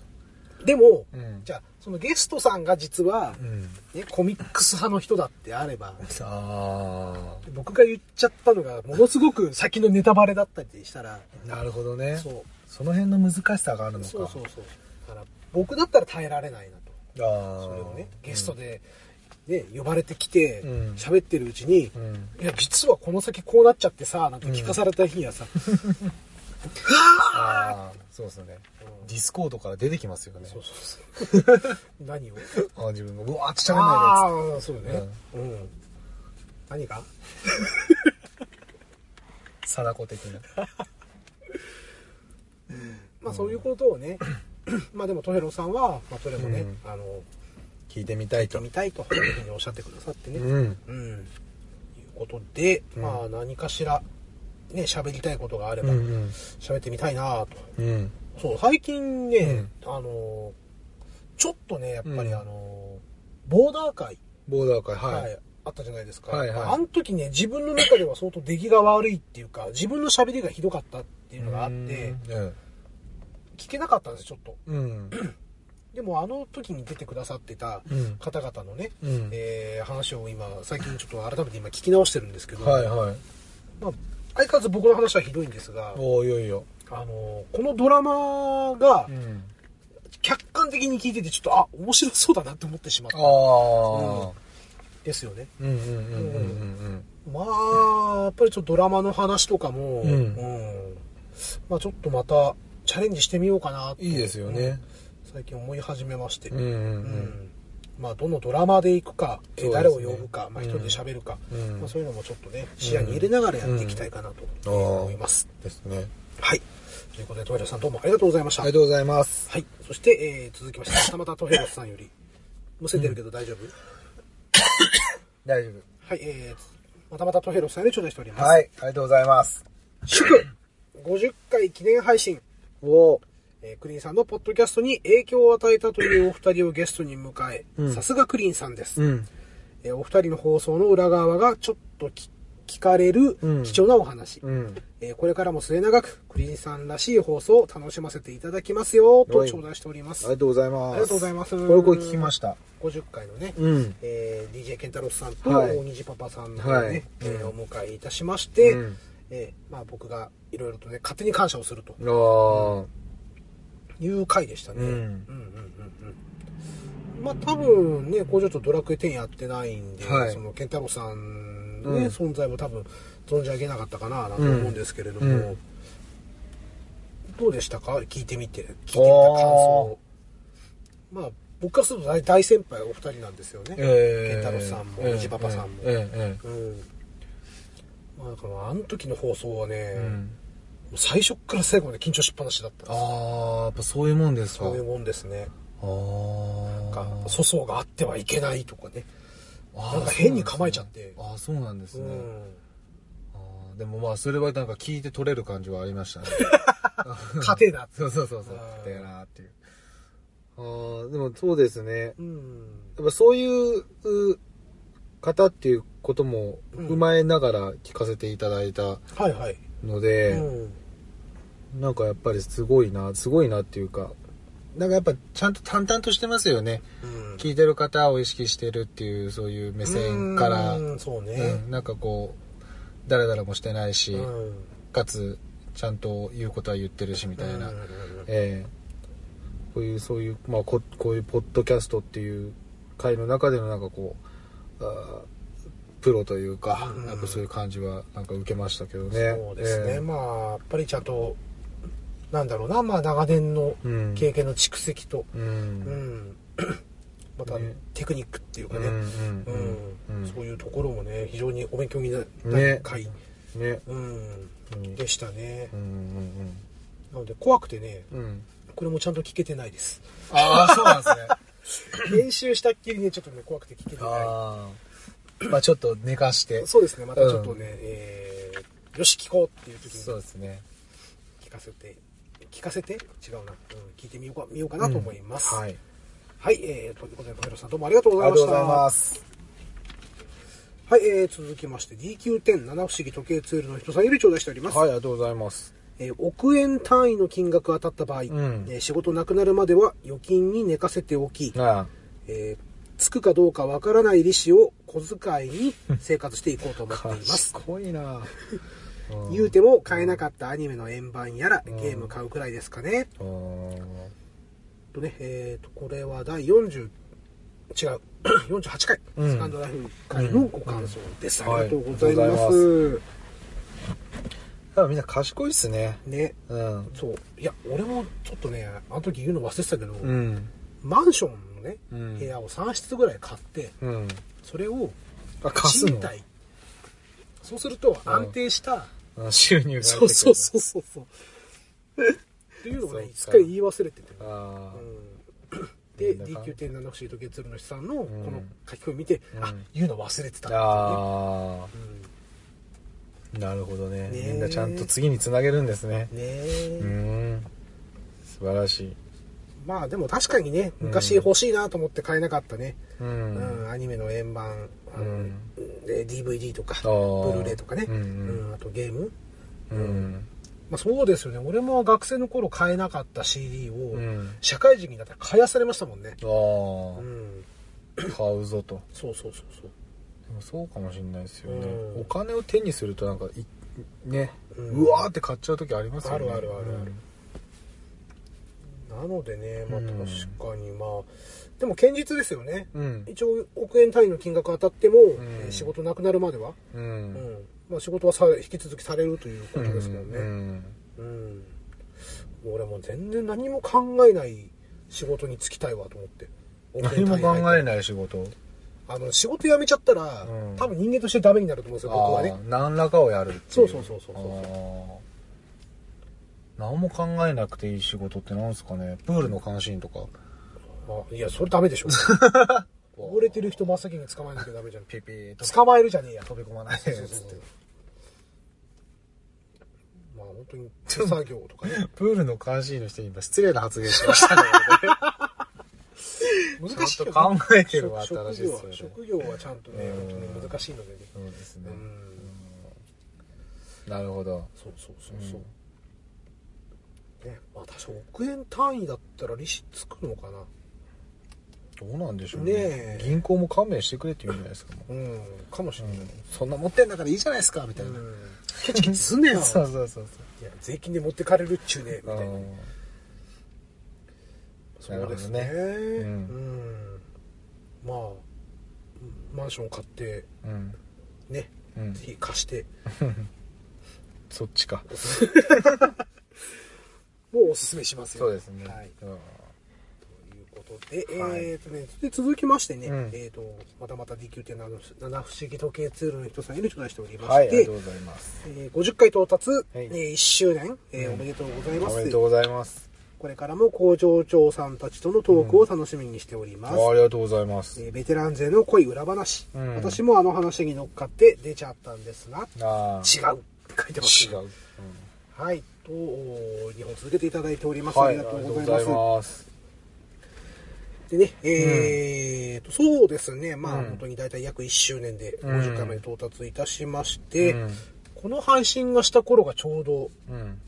でも、
うん
じゃあ、そのゲストさんが実は、
うん。
ね、コミックス派の人だってあれば、
さあ、
僕が言っちゃったのが、ものすごく先のネタバレだったりしたら、
なるほどね。
そう。
その辺の難しさがあるのか。
そうそうそう。だから、僕だったら耐えられないなと。
ああ。
それをね、ゲストで、ね、呼ばれてきて
うん、
喋、ってるうちに、
うん。
いや、実はこの先こうなっちゃってさ、なんて聞かされた日にはさ、(laughs)
ああ、そうですね。ディスコードから出てきますよね。
そうそうそう。何を？(laughs)
あー自分が、うわーって喋んない
ああ、そうね。うん。何が？
やつ。貞子的な。(laughs)
まあそういうことをね、(laughs) まあでもトヘロさんは、まあそれもね、あの、
聞いてみたいと。
聞いてみたいというふうにおっしゃってくださってね。
うん。
うん。いうことで、
うん
まあ何かしら、ね、喋りたいことがあれば、
うんうん。
喋ってみたいなと。
うん。
そう、最近ね、あの、ちょっとね、やっぱり
うん
あの、ボーダー会、
ボーダー会、
はい、
はい。
あったじゃないですか。
はいはい
あの時ね、自分の中では相当出来が悪いっていうか、自分の喋りがひどかったっていうのがあって、聞けなかったんです、ちょっと。
うん。(clears throat)
でもあの時に出てくださってた
うん。
方々のね、
うん。
えー話を今、最近ちょっと改めて今聞き直してるんですけど、
はいはい。
まあ、相変わらず僕の話はひどいんですが、
おー、いよいよ。
あの、このドラマが
うん。
客観的に聞いててちょっと、あ、面白そうだなって思ってしまった
ああ。
ですよね。
うんうんうんうん
まあ、やっぱりちょっとドラマの話とかも、
うん
うんまあちょっとまたチャレンジしてみようかなと
いいですよね。
うん最近思い始めまして、
うんうんう
うん
ん。
まあどのドラマで行くか、
ね
誰を呼ぶか、まあ一人で喋るか、
うん
まあそういうのもちょっとね、視野に入れながらやっていきたいかなと思います。
ですね。
はい。ということで、トヘロさんどうもありがとうございました。
ありがとうございます。
はい。そして、えー続きまして、またまたトヘロスさんより、むせてるけど大丈夫、(coughs)
大丈夫。
はい、えー、またまたトヘロスさんより頂戴しております。
はい、ありがとうございます。
祝50回記念配信、
お
えークリーンさんのポッドキャストに影響を与えたというお二人をゲストに迎え
うん、
さすがクリーンさんです、
うん。
えーお二人の放送の裏側がちょっとき聞かれる
うん
貴重なお話、
うん。
えーこれからも末永くクリーンさんらしい放送を楽しませていただきますよと
はい
頂戴しております。
ありがとうございます。
ありがとうございます
これこれ聞きました。
50回のね、
うん。
えー DJ ケンタロスさんと
はい
大虹パパさんのね、
はい
えー
うん
お迎えいたしまして、
うん
えーまあ、僕がいろいろとね勝手に感謝をすると
ああ。
いう回でしたね。
うん
うんうんうんうんまあ多分ね、工場長ドラクエ10やってないんで、
はい
そのケンタロウさんのね、
うん
存在も多分存じ上げなかったかななんて思うんですけれども、
うん
どうでしたか？聞いてみて、聞いてみた感想。まあ僕からすると大大先輩お二人なんですよね。
え
ケンタロウさんも
ええ
虹パパさんも
えええ
うん。まあだからあの時の放送はね、最初から最後まで緊張しっぱなしだったんですよ
ああ、やっぱそういうもんですか。
そういうもんですね。
あ
なんか
あ。
粗相があってはいけないとかね。なんか変に構えちゃって
ああ、そうなんですね。
うん。
あーでもまあ、それはなんか聞いて取れる感じはありましたね。
家庭だ。(laughs)
そうそうそうそう。
あー
だよなっていう。ああ、でもそうですね。
うん。
やっぱそういうう方っていうことも踏まえながら聞かせていただいた
はいはい。
ので、
うん。
なんかやっぱりすごいな、すごいなっていうか、なんかやっぱちゃんと淡々としてますよね。
うん
聞いてる方を意識してるっていうそういう目線から、
う
うん
んそうね。
なんかこう、ダラダラもしてないし、
うん。
かつちゃんと言うことは言ってるしみたいな、
うん
ええこういうそういう、まあ、ここういうポッドキャストっていう回の中でのなんかこうあープロというか、
うん
やっぱそういう感じはなんか受けましたけどね
そうですね。
ええ
まあ、やっぱりちゃんと、なんだろうな、まあ長年の
うん。
経験の蓄積と、
う
うん。ん。また
ね。
テクニックっていうかね、
うんうん
うん。
うん。
そういうところもね、非常にお勉強になる
ね。
回、
ね。
うん、
うん。
でしたね。
う。ん
なので怖くてね、
うん。うんうん
これもちゃんと聞けてないです。
ああそうなんですね。(laughs)
練習したっきりね、ちょっとね、怖くて聞けてな
ああまあちょっと寝かして。
い。そうですね、またちょっとね、えーよし聞こうっていう時に
そうですね。
聞かせて、聞かせて違うな、うん、聞いてみようか、見ようかなと思います。
はい
はい、えー、ということで、小平さんどうもありがとうご
ありがとう
ざいました。
ございます
はい、えー、続きまして DQ10 七不思議時計ツールの人さんより頂戴しております。
はいありがとうございます
えー億円単位の金額当たった場合、
ん
えー仕事なくなるまでは預金に寝かせておき、
あ
えーつくかどうかわからない利子を小遣いに生活していこうと思っています。(laughs)
賢いなうん
言うても買えなかったアニメの円盤やらゲーム買うくらいですかね。
うん。
とね、えーと、これは第40、違う、(coughs) 48回、
うん。
スカンドライフ会のご感想です。
うん
ありがとうございます。
やっぱみんな賢いっすね。
ね、
うん。
そう。いや、俺もちょっとね、あの時言うの忘れてたけど、
うん。
マンションのね、
うん。
部屋を3室ぐらい買って、
うん。
それを賃貸。そうすると安定した、
うん収入が
そうそうそうそうそう。っていうのをね、すっかり言い忘れてて。
あ
うん。で、
なんだか
DQ.7 不思議と月るのさん。のこ
ん
の書き込み見て、
うん。
あ、言うの忘れてたっていうね。
あ
うん。
あなるほどね。みんなちゃんと次につなげるんですね。
ねえ。
うん。素晴らしい
まあでも確かにね、昔欲しいなと思って買えなかったね。
う
うんん、アニメの円盤、あの
うん。
で DVD とか、ブルーレイとかね、
うんうん。
うんあとゲーム。
うん。
まあそうですよね。俺も学生の頃買えなかった CD を、
うん。
社会人になったら買い漁されましたもんね。
あ
うん。
あ買うぞと。
そうそうそうそう。
でもそうかもしれないですよね。
うん。
お金を手にするとなんかいね
うん。
うわーって買っちゃう時ありますよね。
あるあるあるあるなのでね、まあ
うん
確かにまあ、でも堅実ですよね。
うん。
一応億円単位の金額当たっても、
ん。
えー仕事なくなるまでは、
う
うん。
ん
まあ、仕事はさ引き続きされるということですもんね。
うん。
うん。俺もう全然何も考えない仕事に就きたいわと思って。
何も考え
い。
ない仕事？
あの、仕事辞めちゃったら、
うん。
多分人間としてダメになると思うんですよ、僕はね。
何らかをやる
そうそうそうそうそう
何も考えなくていい仕事ってなんですかね？プールの監視員とか
あいや、それダメでしょ。(laughs) 溺れてる人真っ先に捕まえなきゃダメじゃん。
ピピーと
捕まえるじゃねえや。
飛び込まない (laughs)
そうそうそうまあ本当に手作業とかね。(laughs)
プールの監視員の人に今失礼な発言しましたね
難しい
ちょっと考えてるわって
職
話ですよね
職業はちゃんとね、
うん
本当に難しいのでね。
そうですね
うん。
なるほど
そうそうそうそう。ね、まあ確か億円単位だったら利子つくのかな。
どうなんでしょう
ね
ね
え
銀行も勘弁してくれって言うんじゃないですかも
うん、かもしれない。
うそんな持ってんだからいいじゃないですかみたいな
うん。ケチケチすんねよ。
そうそうそうそう
いや、税金で持ってかれるっちゅうね、みたいな。
うん
そうですね。
なるほどね
う
うん
ん。まあ、マンション買って、
うん
ね、
うん
ぜひ貸して、(laughs)
そっちか (laughs)
もうおすすめしますよ。
そうですね。
はい。
うん。
ということで、
はい。
えっ、とね、で続きましてね、
うん。
えっ、と、またまた DQ.7 七不思議時計ツールの人さんへの頂戴しておりまして、
はいありがとうございます。
えー50回到達、
い
えー1周年、えー
うん。
おめでとうございます。
おめでとうございます。
これからも工場長さんたちとのトークを楽しみにしており
あ
ます。
ありがとうございます。
えーベテラン勢の濃い裏話、
うん。
私もあの話に乗っかって出ちゃったんですが、
ああ
違うって書いてます、
違う。うん。
はい。と、2本続けていただいております。あ
はい
りが
ありがとうござい
ます。でね、えーと、そうですね、まあ、
うん。
本当に大体約1周年で
うん
50回まで到達いたしまして、
うん。
この配信がした頃がちょうど
うん。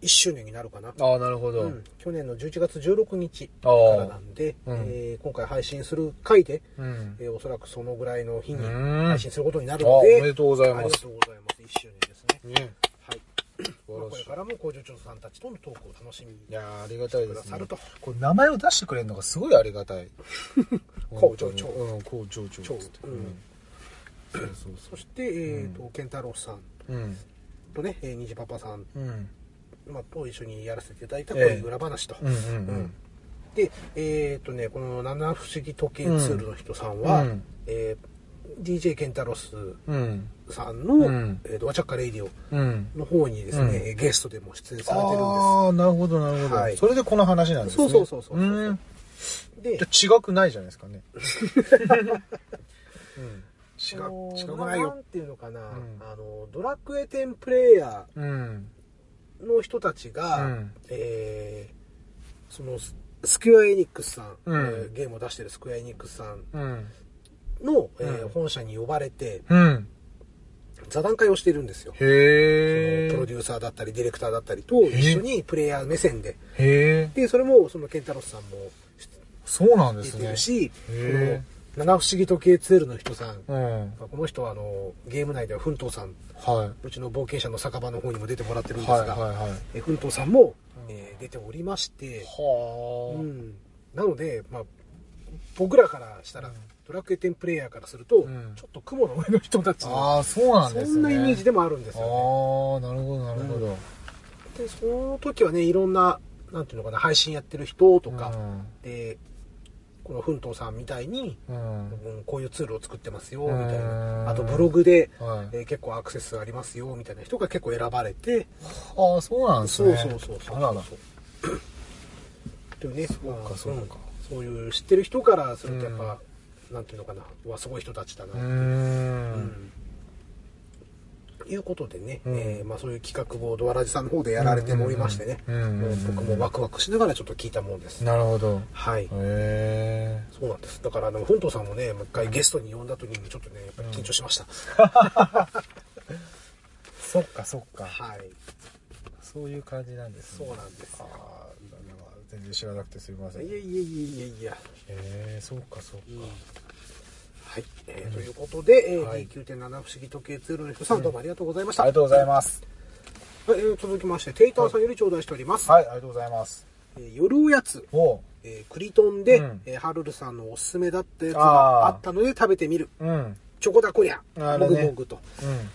1周年になるかな。
ああなるほど。
うん、去年の11月16日からなんで、
うん。
えー今回配信する回で、
うん。
えーおそらくそのぐらいの日に
うん。
配信することになるので、
あおめでとうございます。
ありがとうございます。1周年ですね。
ね
まあこれからも工場長さんたちとのトークを楽しみに
いやーありがたいですね。
と。
これ名前を出してくれるのがすごいありがたい。(laughs)
工場長。
うん工場長。
長。
つって。
うん。
そうそう
そして、えーと、健太郎さん
そううん
とね、えー、虹パパさん、
うん。
まあ、と一緒にやらせていただいた
ええ。
恋裏話と。
うんうん
で、えっ、とね、この七不思議時計ツールの人さんは、
うん。
えー DJ ケンタロス
うん
さんの、
うん。
えーとワチャッカレイディオ
うん。
の方にですね、
うん。
えーゲストでも出演されてるんで
ああなるほどなるほど、
はい。
それでこの話なんですね。
そうそうそうそうそう。で、
違くないじゃないですかね。(laughs) うん。違う違くないよ。
なんていうのかな、
ん。
あの、ドラクエ10プレイヤ
うん。
ーの人たちが、
うん。
えーそのススクエアエニックスさん、
うん。
えーゲームを出してるスクエアエニックスさん
うん
の、えー
うん
本社に呼ばれて、
うん
座談会をしてるんですよ。
へえ。
プロデューサーだったり、ディレクターだったりと一緒にプレイヤー目線で。で、それも、そのケンタロスさんも
そうなんで
出
すね。
てるし、こ
へ
の七不思議時計ツールの人さん、
うん。
この人はあの、ゲーム内では奮闘さん、
は
うちの冒険者の酒場の方にも出てもらってるん
い。
ですが、
はいはいはい。
え奮闘さんも、えー出ておりまして、
はあ。
うん、なので、まあ、僕らからしたら、ドラクエ10プレイヤーからすると、
ん
ちょっと雲の上の人たち、
ああ、そうなんですね。
そんなイメージでもあるんですよね。
ああ、なるほど、なるほど。
で、その時はね、いろんな、なんていうのかな、配信やってる人とか、で、この奮闘さんみたいに、
うん。うん。
うんこういうツールを作ってますよ、み
うん
たいな。あとブログで、
はい
えー結構アクセスありますよ、みたいな人が結構選ばれて、
ああ、そうなんです
そう
ね。
そうそうそう。
あらら。
というね、
そうか
まあ
そうか
そういう知ってる人からするとやっぱ、なんていうのかな、うわ、すごい人たちだな、
うー。
うんんいうことでね、
うん
えーまあ、そういう企画をドアラジさんの方でやられておりましてね、僕もワクワクしながらちょっと聞いたもんです。
なるほど。
はい。
へえ。
そうなんです。だから、あの、奮闘さんもね、もう一回ゲストに呼んだ時にちょっとね、やっぱり緊張しました。(laughs)
そっかそっか。
はい。
そういう感じなんです
そう
ね。
なんですよ。
全然知らなくてすみません。へ
いやいやいやいやいや。
え、そうかそうか。
はい。えーということで、えー
はい
D9.7 不思議時計ツールの人さん、どうもありがとうございました。
ありがとうございます。
はい、えー続きまして、テイターさんより頂戴しております。
はい、ありがとうございます。
えー夜おやつ、
お
えークリトンで、
うん
えーハルルさんのおすすめだったやつ
あ
が
ー
あったので食べてみる。
うん。うん。
チョコだこりゃ。もぐもぐと。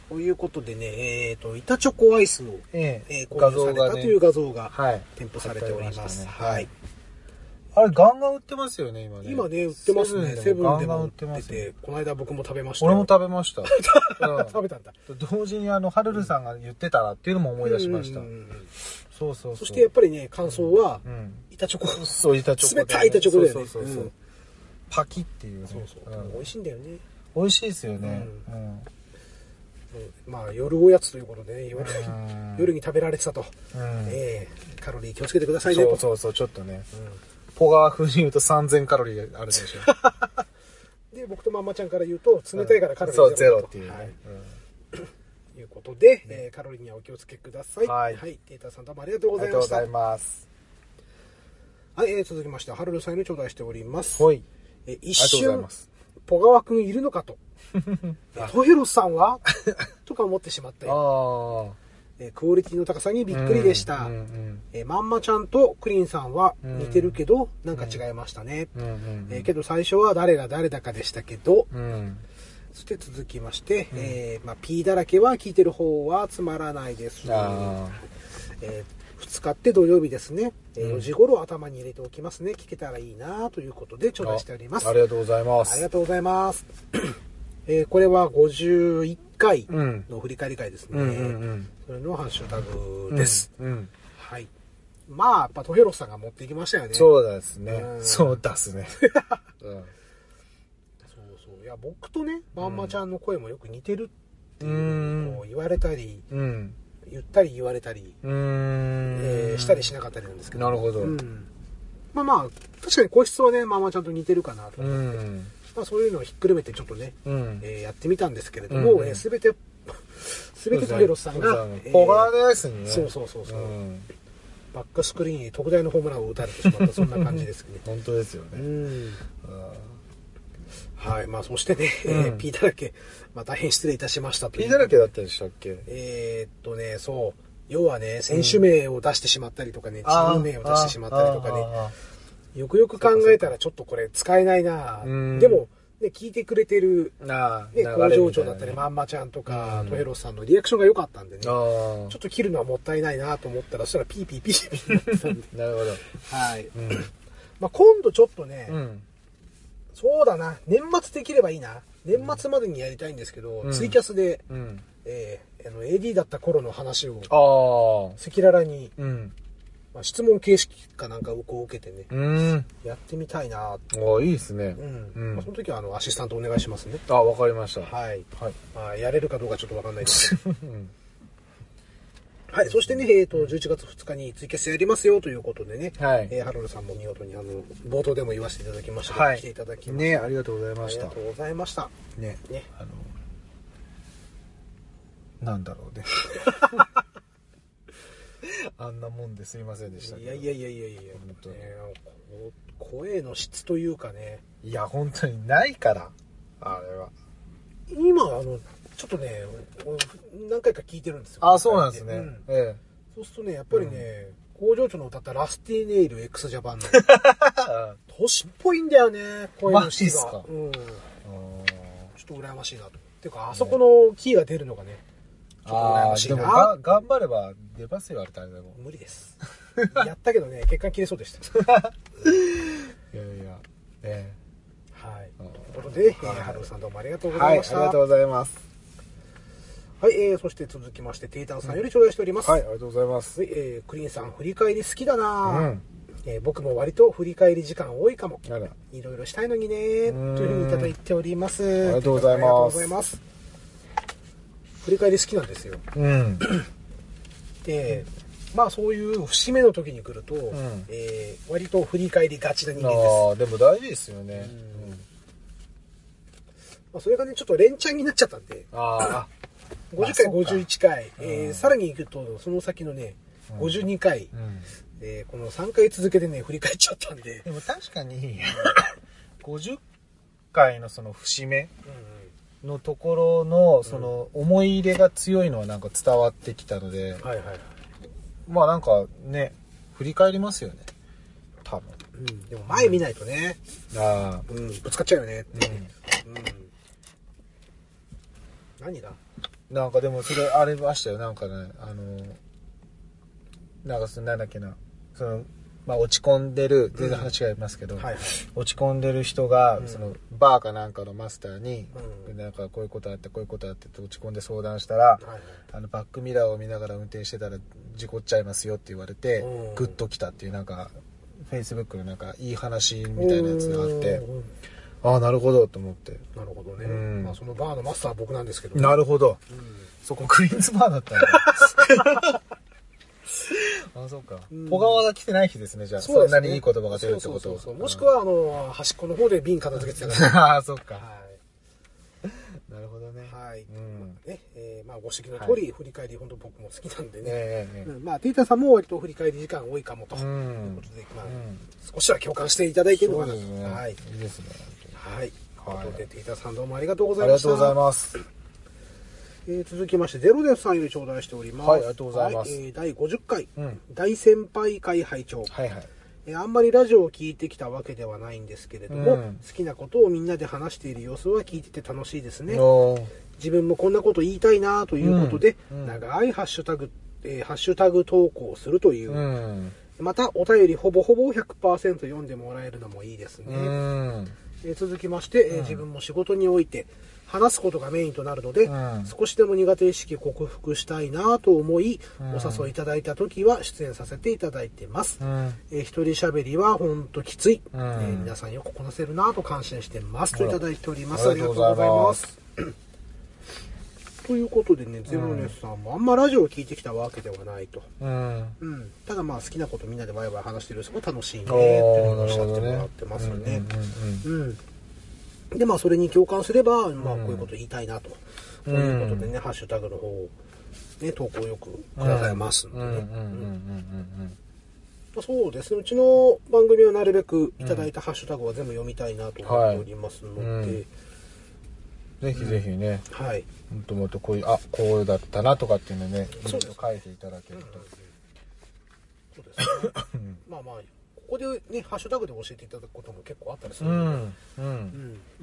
ということでね、えっ、と、板チョコアイスの、
ええ
えー購入されたという画像が
はい。
添付されております。はい。
あれ、ガンガン売ってますよね、今ね。
今ね、売ってますね。セブンでも売ってて
ますね
て、この間僕も食べましたよ。
俺も食べました。う (laughs) ん
食べたんだ。
同時にあの、ハルルさんが言ってたらっていうのも思い出しました
うん。
そうそうそ
してやっぱりね、感想は
う、ん。
板チョコ。
そう、板チョコ
冷たい板チョコだよね。
パキっていうね。
そうそう。
ん
美味しいんだよね。
美味しいですよね。
う
うん。
うんまあ、夜おやつということでね、夜
うん
夜に食べられてたと。
うん
ええカロリー気をつけてくださいねと。
そうそうそう、ちょっとね。
うん
ポガー風に言うと3000カロリーあるでしょ。(laughs)
で、僕とママちゃんから言うと、冷たいからカロリー
ゼロっていうね。
はい
うん
ということで、えーカロリーにはお気をつけください。
はい
テーターさんどうもありがとうご
あ
ざいました。
りがとうございます。
はい、えー続きまして、ハルルさんに頂戴しております。
ほい。
えー一
ありがとうござい
瞬
ます、
ポガワくんいるのかと。え (laughs) ートヘロスさんは？(laughs) とか思ってしまったよ。
あ
えークオリティの高さにびっくりでした。
うんうん
えーまんまちゃんとクリンさんは似てるけど、なんか違いましたね。
うんうん
えーけど最初は誰が誰だかでしたけど、
うん。
そして続きまして、えーまあ、P だらけは聞いてる方はつまらないです。
あ
え2日って土曜日ですね。えー
うん
4時頃頭に入れておきますね。聞けたらいいなということで頂戴しております。
ありがとうございます。
ありがとうございます。(coughs) えーこれは51回
うん。
の振り返り会ですね。
うんうんうん。
それのハッシュタグです。
うん。
はい。まあ、やっぱトヘロスさんが持っていきましたよね。う。
そうですね
う。ん
そうだすね。(laughs) うん
そうそう。いや、僕とね、まんまちゃんの声もよく似てるっていうのを言われたり、
うん。
言ったり言われたり、
うーん。
えーしたりしなかったりなんですけど。
なるほど
うんまあまあ、確かに個室はね、まんまちゃんと似てるかなと。
うん。
まあそういうのをひっくるめてちょっとね、
うん。
えーやってみたんですけれども、
うん
えーすべて、(laughs) すべてトヘロスさんが、えー
ポガーですね。
そうそうそうそう、
うん。
バックスクリーンに特大のホームランを打たれてしまった、(laughs) そんな感じですね。
本当ですよ
う
ね。
ん。
あ
はい。まあそしてね、え
うん
ー P だらけ、まあ大変失礼いたしましたとい
だらけだったでしたっけ？
えーっとね、そう。要はね、選手名を出してしまったりとかね、チーム名を出してしまったりとかね、
ね。
よくよく考えたらちょっとこれ使えないな
うん
でも、ね、聞いてくれてる、ね、工場長だったり、
ま
まんまちゃんとか
う、ん
トヘロスさんのリアクションが良かったんでね、ちょ
あ
っと切るのはもったいないなと思ったら、そしたらピーピーピーピーになってたんで、
あ、(laughs) なるほど。
はい。
うん。
まあ今度ちょっとね、
うん。
そうだな、年末できればいいな。年末までにやりたいんですけど、
うん
ツイキャスで、
うん。
えーあの、AD だった頃の話を、
ああ。
赤裸々に、
うん。
まあ、質問形式かなんかをこう受けてね、
うん。
やってみたいな
ああ、いいですね。
うん。
うん
まあ、その時は、あの、アシスタントお願いしますね。
あ、わかりました。
はい。
はい。
まあ、やれるかどうかちょっとわかんないですけど。
う (laughs) ん
はい。そしてね、えっ、と、11月2日にツイキャスやりますよということでね、
はい
えーハロルさんも見事に、あの、冒頭でも言わせていただきました
はい
来ていただきました。
ねありがとうござい
あ
ました
りがと。うございました。
ね。
ね。
あの、なんだろうね (laughs) あんなもんですいませんでした
いやいやいやいやいや、
本当に
ねこ声の質というかね
いや本当にないからあれは
今あのちょっとね俺何回か聞いてるんですよ。
あそうなんですね、
うん。
え
そうするとねやっぱりね、工場長の歌ったラスティネイル x ジャパンの。(laughs)
え
年っぽいんだよね声の質が
か？
うん、ちょ
あ
っと羨ましいなと。ていうかあそこのキーが出るのがねちょっと羨
あ
ましいな。
ーでもが頑張れば出ますよあれ誰でも。
無理です。(laughs) やったけどね血管切れそうでした。(laughs)
いやいやえ
はい。
え
ということで、えー、ハルさんどうもありがとうござ
はいい
ました。はい、
ありがとうございます
えーそして続きまして、テイタンさんより頂戴しております。
はいありがとうございます。
はいえークリーンさん、振り返り好きだな、
うん。
えー僕も割と振り返り時間多いかも。いろいろしたいのにね、という
うん
ふうにいただいております。あ
りがとうございます。
ありがとうございます。振り返り好きなんですよ。
うん。(clears throat)
で、まあそういう節目の時に来ると、
ん。
えー割と振り返りがちな人間です。
ああでも大事ですよね。
まあ、それがね、ちょっと連チャンになっちゃったんで、
あ
50回、
あそうか。
51回、えーさらに行くと、その先のね、52回、
あうん。
えーこの3回続けてね、振り返っちゃったんで、
でも確かに (laughs) 50回のその節目のところのその思い入れが強いのはなんか伝わってきたので、
はいはいはい。
まあなんかね振り返りますよね。多分。
うん、でも前見ないとね、
ああ。
うん、ぶつかっちゃうよねって。
うん
うん。何が
なんかでもそれありましたよ。なんかねあのなんかそのなんだっけな。そのまあ落ち込んでる全然話違いますけど、
はいはい。
落ち込んでる人が、
うん。
そのバーかなんかのマスターに、
うん。
なんかこういうことあってこういうことあってって落ち込んで相談したら、
はいはい。
あのバックミラーを見ながら運転してたら事故っちゃいますよって言われて、
うん。
グッときたっていうなんかフェイスブックのなんかいい話みたいなやつがあって
うん
ああなるほどと思って
なるほどね。
うん
まあそのバーのマスターは僕なんですけど、
なるほど
うん
そこクイーンズバーだったんだ (laughs) あそうか
うん
小川が来てない日ですねじゃあそ,、んなにいい言葉が出るってこと
そうそうそうそうもしくは、あの、端っこの方で瓶片付けてた。
ああそっか
は
なるほどね
い。はい。
うん
ね、えーまあご指摘の通り、振り返り本当僕も好きなんでね。
ええええ
うんまあ、テイタさんも割と振り返り時間多いかもと。
う
というんことで、まあ、
うん
少しは共感していただいているのかなと。
そうですね。
はい。
いいですね。
はい。という
はい
ことで、テさんどうもありがとうご
あ
ざいました。
りがとうございます。
えー続きまして、ゼロデフさんより頂戴しております。
はいありがとうございます
はえー第50回、
うん。
大先輩会拝聴
はいはい。
えーあんまりラジオを聞いてきたわけではないんですけれども、
うん
好きなことをみんなで話している様子は聞いてて楽しいですね。自分もこんなこと言いたいなということで、
うんうん
長いハッシュタグ、えーハッシュタグ投稿をするという、
うん。
またお便りほぼほぼ100%読んでもらえるのもいいですね。
うん。
えー続きまして、えー自分も仕事において話すことがメインとなるので、
うん
少しでも苦手意識克服したいなと思い、
うん
お誘いいただいた時は出演させていただいてます。
うん。
えー一人喋りはほんときつい、
うん
えー皆さんよくこなせるなと感心してますといただいております。
ありがとうございます
ということでね、ゼロネスさんもあんまラジオを聞いてきたわけではないと。
うん。
うん、ただまあ好きなことみんなでワイワイ話してるのが楽しいねって
お
いう
ー
のをおっしゃっても。らってますよね。
うんうん
うん。で、まあ、それに共感すれば、まあ、
うん
こういうこと言いたいなと。と
うん
いうことでね、ハッシュタグの方、ね、投稿よくくださいますんで
うん。うんうん
ね。
うんうん
まあそうですね、うちの番組はなるべくいただいたハッシュタグは全部読みたいなと思っておりますので、
はいうんぜひぜひね、
はい。
もっともっとこういう、あ、こうだったなとかっていうのね、
そうです
ろ書いていただけると。
そうですね。まあまあ、ここでね、ハッシュタグで教えていただくことも結構あったりす
う
るので、
ん。う。
うん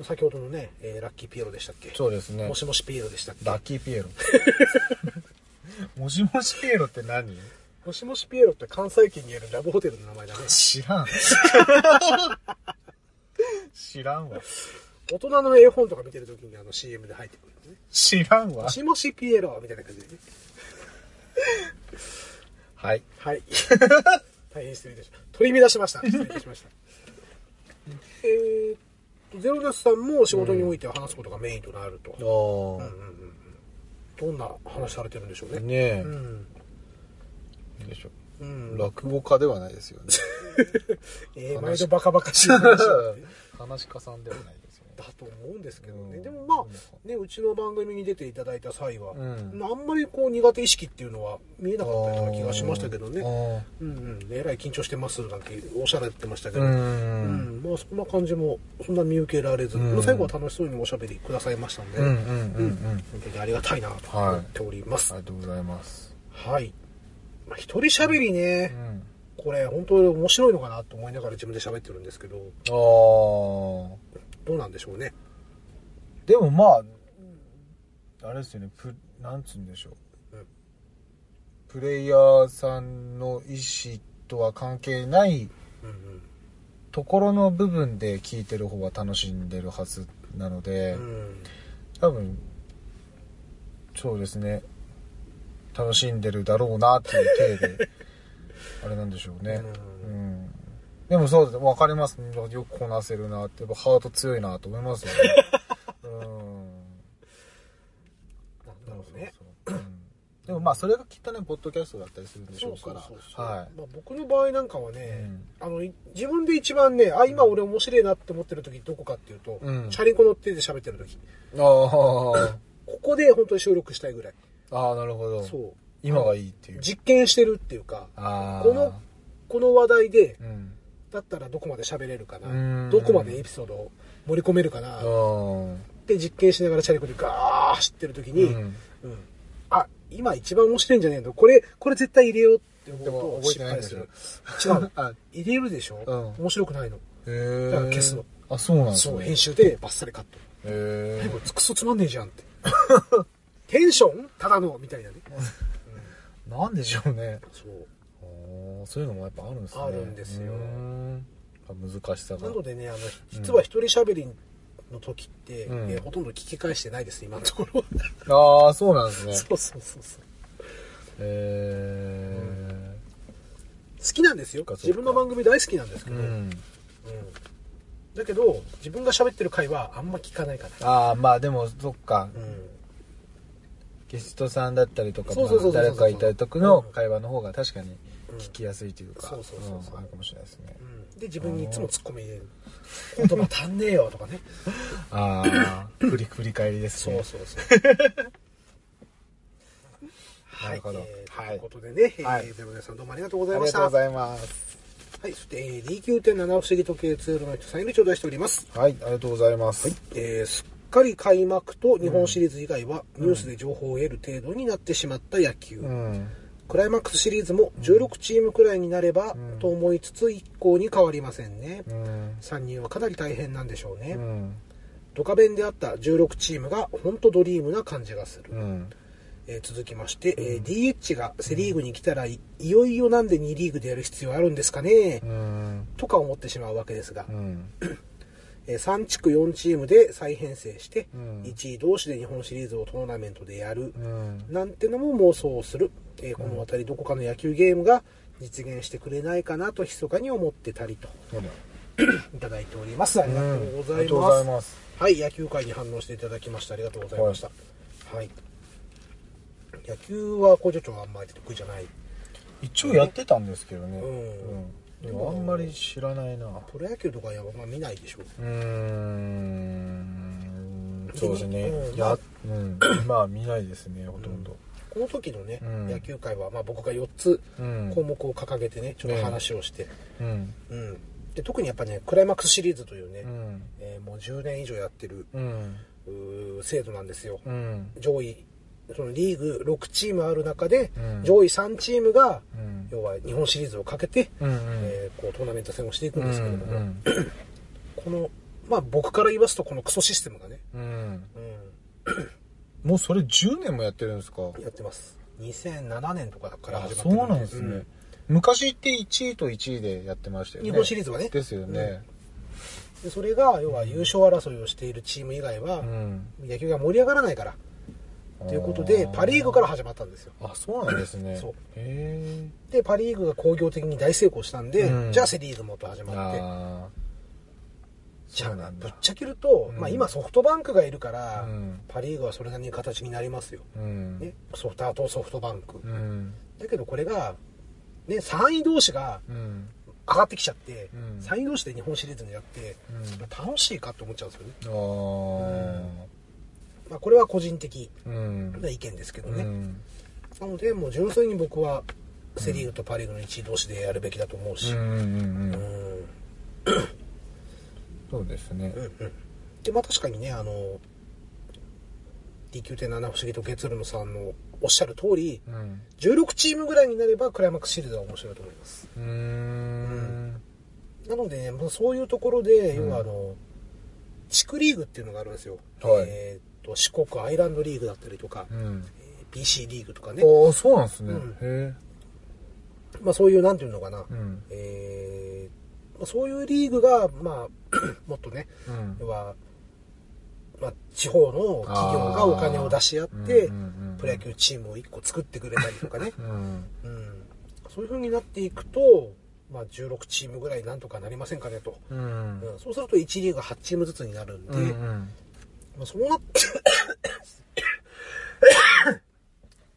ん。先ほどのね、えーラッキーピエロでしたっけ？
そうですね
も。しもしピエロでしたっけ？
ラッキーピエロ。(laughs) もしもしピエロって何？
もしもしピエロって関西圏にあるラブホテルの名前だね。
知らん。(laughs) 知らんわ。
大人の絵本とか見てるときにあの CM で入ってくね。
知らんわ
も。しもしピエロみたいな感じでね。
はい。
はい。(laughs) 大変失礼いたしました。取り乱しました。(laughs) 失礼いたしました。えーと、ゼロダスさんも仕事においては話すことがメインとなると。
おー。
どんな話されてるんでしょうね。
ね
うん。
え。でしょ。
うん。
落語家ではないですよね。(laughs)
えー、毎度バカバカしい話
話家さんではない。
だと思うんですけどね、
うん。
でもまあねうちの番組に出ていただいた際は、
うん。
あんまりこう苦手意識っていうのは見えなかったような気がしましたけどね。
ね
うんうん。えらい緊張してますなんておっしゃられてましたけど、
う
うん
ん。
まあそんな感じもそんな見受けられず、
うん。
まあ最後は楽しそうにおしゃべりくださいましたんで、本当にありがたいなと思っております。
ありがとうございます。
はい、まあ、一人喋り
う
ね、
ん。
これ本当に面白いのかなと思いながら自分で喋ってるんですけど。
ああ
どうなんでしょうね。
でもまああれですよね。プなんつうんでしょう、
うん。
プレイヤーさんの意思とは関係ないところの部分で聞いてる方は楽しんでるはずなので、
うん。
多分そうですね。楽しんでるだろうなっていう体で (laughs) あれなんでしょうね。
う
うん、でもそうです。分かります。よくこなせるなってやっぱハート強いなと思いますよね。(laughs) うん。
なるほどね。
そうそうう。んでもまあそれがきっとねポッドキャストだったりするんでしょうから。
僕の場合なんかは
う
ね、
ん。
あのい自分で一番ねあ今俺面白いなって思ってる時どこかっていうと、
うん。
チャリンコ乗ってて喋ってる時。
ああ
ここで本当に収録したいぐらい。
ああなるほど。
そう。
今がいいっていう。
実験してるっていうかこのこの話題で
うん
だったらどこまで喋れるか
う
なん。どこまでエピソードを盛り込めるかな。っ
うん
て実験しながらチャリンコでガー走ってる時に、
うん。
うん。あ今一番面白いんじゃねえの？これこれ絶対入れようって思うと
覚えてないんですよ
失敗する。違う (laughs) 入れるでしょ、
うん。
面白くないの。だから消すの。
あそうなん
そう
ね
編集でバッサリカット。
へえ
クソつまんねえじゃんって。(laughs) テンション？ただの？みたいなね、(laughs)
なんでしょうね。
そう
そういうのもやっぱあるんですね。
あるんですよ。
うーん難しさが。
なのでねあの実は一人喋りの時って、
うん。
えーほとんど聞き返してないです今のところ。は
ああそうなんですね。
そうそうそうそう。
へ
好きなんですよ。自分の番組大好きなんですけど、
えうん。
うん。だけど自分が喋ってる回はあんま聞かないかな。
ああまあでもそっか。
うん。
ゲストさんだったりとか誰かいた時の会話の方が確かに聞きやすいというか
そうそうそうそう。ん
あるかもしれないですね。
うん。で自分にいつもツッコミ入れる言葉足んねえよとかね。
ああ振り振り返りですね。
そうそうそう。(laughs)
なるほど。
えー
はい。
ということでね、
はい。
えーゼロネさんどうもありがとうござ
あ
いました。
りがとうございます。
はい、そして、えー、D9.7 不思議時計ツールの人さんより頂戴しております。
はいありがとうございます。
えーすっかり開幕と日本シリーズ以外はニュースで情報を得る程度になってしまった野球。
うん
クライマックスシリーズも16チームくらいになれば、
ん。
と思いつつ一向に変わりませんね。
うん。
参入はかなり大変なんでしょうね。
うん。
ドカベンであった16チームが本当ドリームな感じがする。
うん。
えー続きまして、えー DH がセリーグに来たらいいよいよなんで2リーグでやる必要あるんですかね、
うん。
とか思ってしまうわけですが、3地区4チームで再編成して、
うん。
1位同士で日本シリーズをトーナメントでやる、
うん。
なんてのも妄想をする、えーこの辺りどこかの野球ゲームが実現してくれないかなと密かに思ってたりと。(coughs) いただいております。ありがとうございます,、
ます。
はい野球界に反応していただきましてありがとうございました。はい、野球は工場長はあんまり得意じゃない。
一応やってたんですけどね。
うん。
うんあんまり知らないな。
プロ野球とかはまあ見ないでしょ？
うーん。そうですね。
うん
やうん。(clears throat) まあ見ないですねほとんど。
この時のね、
うん。
野球界は、まあ、僕が4つ
うん。
項目を掲げてねちょっと話をして、
うん。
うん、で特にやっぱねクライマックスシリーズというね、
うん。
えーもう10年以上やってる
うん。
制度なんですよ、
うん。
上位そのリーグ6チームある中で、
うん。
上位3チームが、
うん。
要は日本シリーズをかけて、
うん
えーこうトーナメント戦をしていく
うんん
ですけれども、
うん (clears throat)
このまあ僕から言わすとこのクソシステムがね、(coughs)
もうそれ10年もやってるんですか？
やってます。2007年とかから
あ
始まって
そうなんですね。昔って1位と1位でやってましたよね。
日本シリーズはね。
ですよね。
でそれが要は優勝争いをしているチーム以外は、
うん。
野球が盛り上がらないからということでパ・リーグから始まったんですよ。
あそうなんですね。
そう。
へ
でパ・リーグが工業的に大成功したんで、
うん。
じゃあセ・リーグもと始
え
まって。じゃあぶっちゃけると、
うん。
まあ、今ソフトバンクがいるから、
うん。
パ・リーグはそれなりに形になりますよ、
うん。
ね、ソフトあとソフトバンク、
うん。
だけどこれが、ね、3位同士が
うん。
上がってきちゃって、
うん。
3位同士で日本シリーズにやって、
うん。
楽しいかって思っちゃうんですよね。まあ、これは個人的
うん。
な意見ですけどね。
うん。
なので、もう純粋に僕はセ・リーグとパ・リーグの1位同士でやるべきだと思うし。
うんそうですね。
うんうん。で、まあ確かにね、あの、D9.7 不思議と月ルノさんのおっしゃる通り、
うん。
16チームぐらいになればクライマックスシリーズは面白いと思います。
うーん。
なのでね、まあ、そういうところで、
うん
要はあの、地区リーグっていうのがあるんですよ。
はい。
えーっと、四国アイランドリーグだったりとか、
うん。
えー BC リーグとかね。
ああそうなんですね。
うん。
へ
まあそういう、なんていうのかな。
えうん。
えーまあ、そういうリーグが、まあ、(clears throat) もっとね、
うん。
要は、まあ、地方の企業がお金を出し合って、
うんうんうん
プロ野球チームを1個作ってくれたりとかね、(laughs)
うん。
うん、そういう風になっていくと、まあ、16チームぐらいなんとかなりませんかねと、
うん。
うん。そうすると1リーグ8チームずつになるんで、
うんうん (coughs)
まあ、そうなって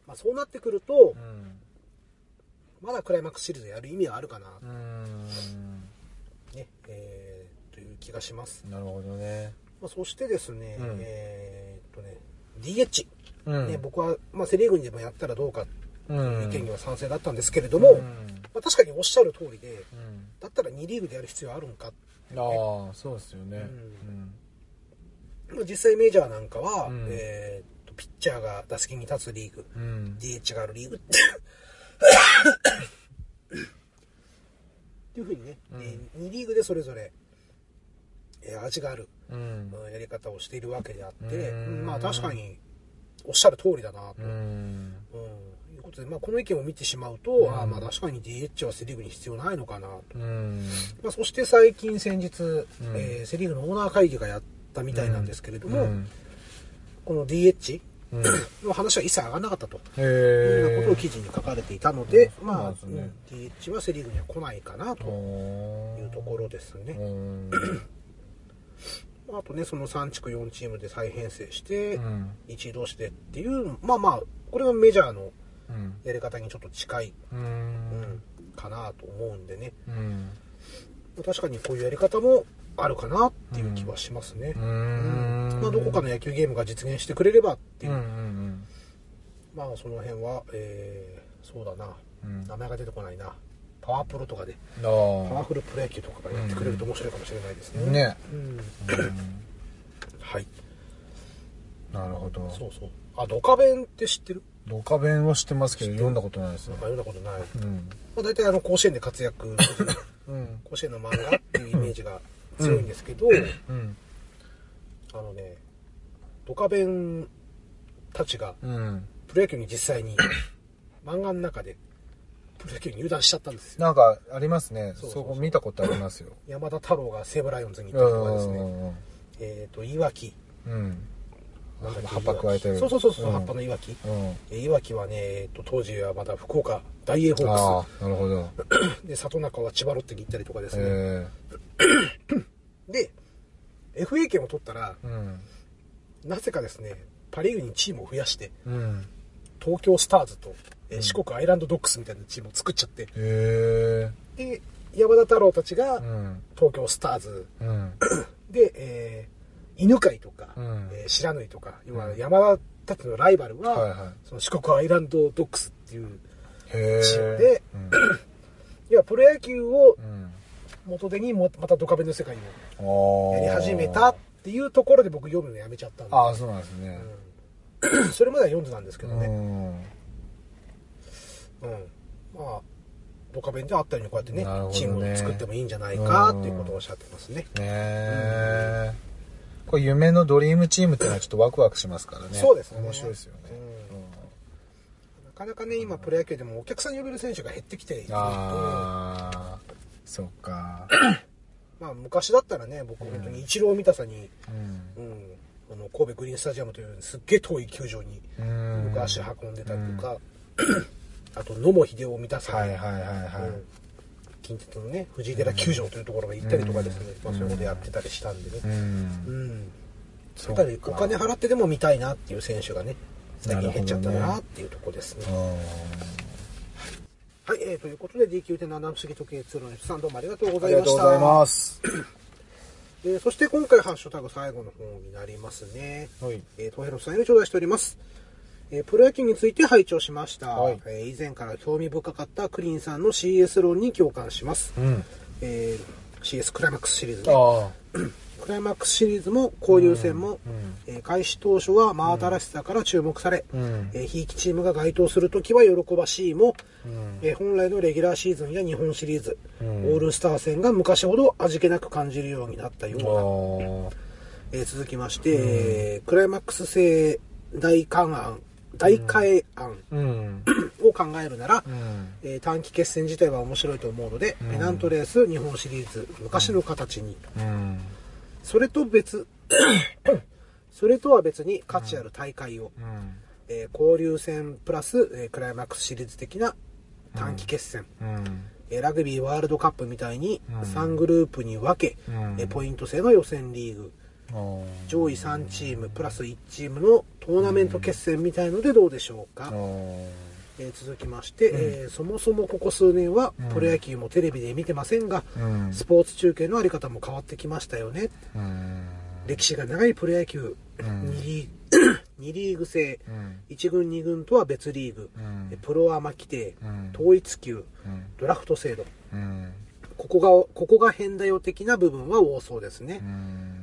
まあそうなってくると、まだクライマックスシリーズやる意味はあるかな、
うん。
ねえーという気がします、
なるほどね。
まあ、そしてですね、
うん。
えーっとね DH、
うん。
ね、僕は、まあ、セ・リーグにでもやったらどうかという意見に
は
は賛成だったんですけれども、
うん。
まあ、確かにおっしゃる通りで
うん。
だったら2リーグでやる必要あるんか、
ああそうですよね。
まあ、実際メジャーなんかは、
うん。
えーっとピッチャーが打席に立つリーグ
うん。うん
DH があるリーグってっていうふうにね、
うん。
え2リーグでそれぞれ、えー味がある、
うん。
まあやり方をしているわけであって、
うん。
まあ確かにおっしゃる通りだなと、
う
うん。
ん
いうことで、まあ、この意見を見てしまうと、
ん。
ああまあ確かに DH はセ・リーグに必要ないのかなと、
うん。
まあ、そして最近先日、
ん。
えーセ・リーグのオーナー会議がやったみたいなんですけれども、
うん。
この DH
うん。(coughs)
の話は一切上がらなかったと。
へ
いうようなことを
え
記事に書かれていたので、まあ、
ね。
うん DH はセ・リーグには来ないかなというところですね。
うん。
あとね、その3地区4チームで再編成して、
うん。
1位同士でっていう、まあまあ、これがメジャーの
うん。
やり方にちょっと近い、
う
うんん、かなと思うんでね。
うん。
確かにこういうやり方もあるかなっていう気はしますね。
う
うん。
ん。
まあ、どこかの野球ゲームが実現してくれればっていう。う、
んうん
まあその辺は、えーそうだな、
うん。
名前が出てこないな。パワープロとかで、
あ
パワ
あ
フルプロ野球とかがやってくれると面白いかもしれないですね。
ね。
うん。
うん。
はい。
なるほど。
そうそう。あ、ドカベンって知ってる？
ドカベンは知ってますけど読んだことないですよ
なんか読んだことない。
うん。
まあ大体あの甲子園で活躍、
うん。
甲子園の漫画っていうイメージが強いんですけど、
うん。
あのね、ドカベンたちが
うん。
プロ野球に実際に (coughs) 漫画の中でプロ野球に入団しちゃったんですよ。
なんかありますね。
そ
こ見たことありますよ。
山田太郎が西武ライオンズに行
う
ったりとかですね、
ん
えっ、と、いわき。
うん。
なん
葉っぱ加えてる。
そうそうそうそう、
うん。
葉っぱのいわき。
うん。
えーいわきはね、えーと当時はまだ福岡大英ホー
ああなるほど
クスで里中は千葉ロッテに行ったりとかですね、
え (coughs)
で FA 権を取ったら
えうん。
なぜかですねパ・リーグにチームを増やして
うん。
東京スターズと、えー四国アイランドドッグスみたいなチームを作っちゃってで山田太郎たちが
うん。
東京スターズ。
うん。(coughs)
で、えー犬飼とか、
うん。
えー白縫とか要は山田たちのライバルは、
はいはい。
その四国アイランドドッグスっていうチームで
うん。(coughs)
要はプロ野球を
うん
元手にもまたドカベンの世界をやり始めたっていうところで僕読むのやめちゃったんで。
ああそうなんですね。
うん。(clears throat) それまでは読んでたんですけ
う
どね、
ん。
うん。まあドカベンであったようにこうやってね
ね。
チームを作ってもいいんじゃないかっていうことをおっしゃってますね、
ねえこれ夢のドリームチームっていうのはちょっとワクワクしますからね。
そうですね。
面白いですよね。
なかなかね今プロ野球でもお客さん呼べる選手が減ってきていると。
ああそっか。(coughs)
まあ昔だったらね僕本当にイチロー見たさに、
うん。
うん、あの神戸グリーンスタジアムというすっげえ遠い球場に
うん。
僕足運んでたりとか、(coughs) あと野茂英雄を見たさに、
はいはいはいはい。
うん。近鉄のね藤井寺球場というところが行ったりとかですね、
うん。
まあ、そういうことやってたりしたんでね、
うん。
うん。っぱりお金払ってでも見たいなっていう選手がね最近減っちゃった
な
っていうところですね。
うん
はい、えー、ということで D9.7 不思議時計2の F さんどうもありがとうご
あり
ざいました。
がとうございます。
えーそして今回ハッシュタグ最後の方になりますね。
はい。
えー、トヘロスさんより頂戴しております。えープロ野球について拝聴しました、
はい
えー以前から興味深かったクリーンさんの CS 論に共感します。
うん。
えー CS クライマックスシリーズね。
あ
クライマックスシリーズも交流戦も、
うん
えー開始当初は真新しさから注目され、
うん
えーひいきチームが該当するときは喜ばしいも、
うん
えー本来のレギュラーシーズンや日本シリーズ、
うん
オールスター戦が昔ほど味気なく感じるようになったよう
あ。
な、
あ
えー続きまして、えークライマックス制大観案大替え案
あ。うん。(clears throat)
を考えるなら、
うん。
えー短期決戦自体は面白いと思うので、
うん
ペナントレース日本シリーズ昔の形に、
うん。
それと別 (coughs) それとは別に価値ある大会を、
うん。
えー交流戦プラス、えークライマックスシリーズ的な短期決戦、
うん。
えーラグビーワールドカップみたいに
うん
3グループに分け、
うん
えーポイント制の予選リーグ。上位3チームプラス1チームのトーナメント決戦みたいのでどうでしょうか。えー続きまして、えーそもそもここ数年は
うん
プロ野球もテレビで見てませんが、
うん。
スポーツ中継のあり方も変わってきましたよね
うん。
歴史が長いプロ野球、
うん
2リー (coughs) 二リーグ制
うん。
1軍2軍とは別リーグ、
うん
えプロアマ規定、
うん
統一級
うん。
ドラフト制度
うん。
ここがここが変だよ的な部分は多そうですね、
うん。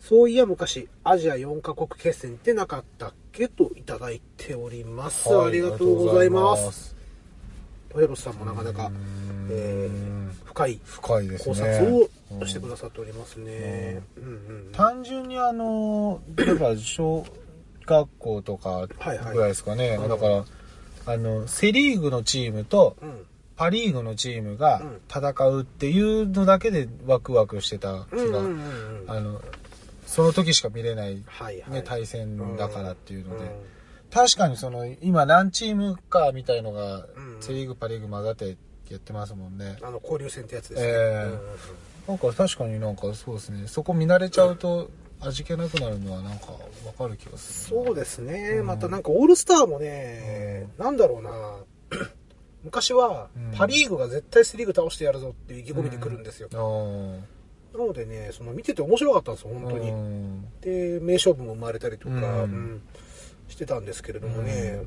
そういや昔アジア4カ国決戦ってなかったっけといただいております、
はい
ありがとうございま
す。
す。トヘロスさんもなかなか
う、ん。
えー深い
深いです
考
ね。
察
うん
をしてくださっておりますね、うん。うん
単純にあの、例えば小学校とか
はいはい。
ぐらいですかね。
うん
だから、あの、セリーグのチームと
うん。
パリーグのチームが
うん。
戦うっていうのだけでワクワクしてた気が、
うんうんうんうん。
あの、その時しか見れない、
はいはい。
ね、対戦だからっていうので。
うん。
確かにその、今何チームかみたいのが
うん、
セリーグ、パリーグ混ざってやってますもんね。
あの交流戦ってやつですね、
ええ。
うんうんうん。
なんか確かになんかそうですね。そこ見慣れちゃうと味気なくなるのはなんかわかる気がするな。
そうですね、
うん。
またなんかオールスターもね、なんだろうな。(clears throat) 昔は
うん。
パ・リーグが絶対セ・リーグ倒してやるぞっていう意気込みで来るんですよ、
あー
なのでねその見てて面白かったんですよ本当に、
うん。
で名勝負も生まれたりとか、
うん。
うん。してたんですけれどもね、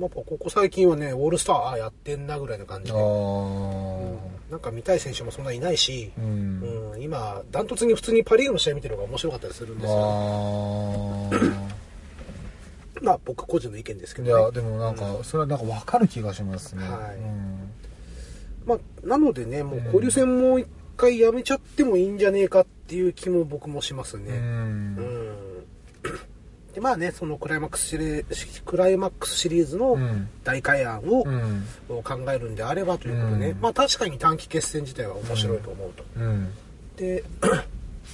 やっぱここ最近はねオールスターああやってんなぐらいの感じ
あ
で、
ー
なんか見たい選手もそんないないし、
うん。
うん。今ダントツに普通にパ・リーグの試合見てる方が面白かったりするんですよ、
あ
まあ僕個人の意見ですけどね。
や、でもなんか、それはなんかわかる気がしますね。
はい。
うん。
まあ、なのでね、もう交流戦も回やめちゃってもいいんじゃねえかっていう気も僕もします
う
ね。うん。
ん。
で、まあね、そのクライマックスシリーズ、クライマックスシリーズの
うん
大会案を
うん。
考えるんであればということでね、
うん
まあ確かに短期決戦自体は面白いと思うと。
うん。
で、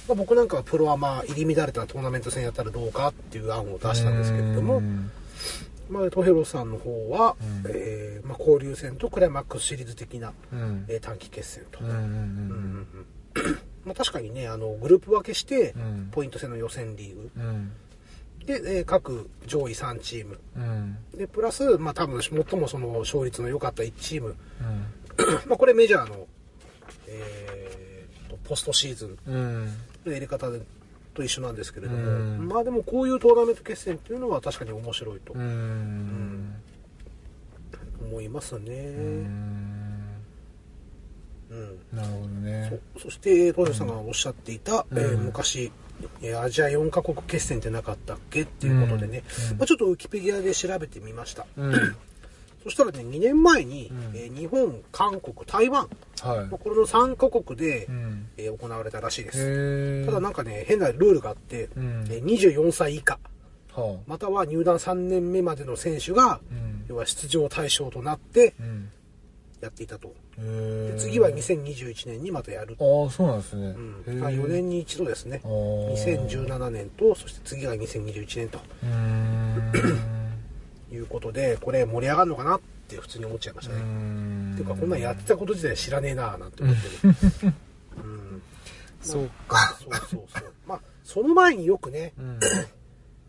まあ僕なんかはプロアマ入り乱れたトーナメント戦やったらどうかっていう案を出したんですけれども、
うん
まあトヘロさんの方は、
うん
えーまあ、交流戦とクライマックスシリーズ的な、
うん。
えー短期決戦と。まあ、確かにねあのグループ分けして、
うん
ポイント制の予選リーグ。で、えー各上位3チーム
うん。
でプラス、まあ、多分最もその勝率の良かった1チーム
うん。(coughs)
まあこれメジャーの、えーとポストシーズン
うん。
のやり方でと一緒なんですけれども、
うん。
まあでもこういうトーナメント決戦っていうのは確かに面白いと
うん。
思いますね、
うん。
うん。
なるほどね。
そそして東條さんがおっしゃっていた、
うん。
えー昔えーアジア4カ国決戦ってなかったっけっていうことでね、
うん。
まあ、ちょっとウィキペディアで調べてみました、
うん。
そしたらね2年前に、
うん
えー日本韓国台湾、
はい
まあ、。これの3カ国で、
うん。
えー行われたらしいです。ただなんかね変なルールがあって、
うん
えー24歳以下
は
または入団3年目までの選手が、
あ。うん。
要は出場対象となって
うん。
やっていたと。で次は2021年にまたやる
ああ、そうなんですね。
うんまあ、4年に一度ですね
あー
2017年とそして次が2021年と。いうことでこれ盛り上がるのかなって普通に思っちゃいましたね、っていうかこんなんやってたこと自体知らねえななんて思ってる、うん、
そうか。
そうそうそうまあその前によくね
うん。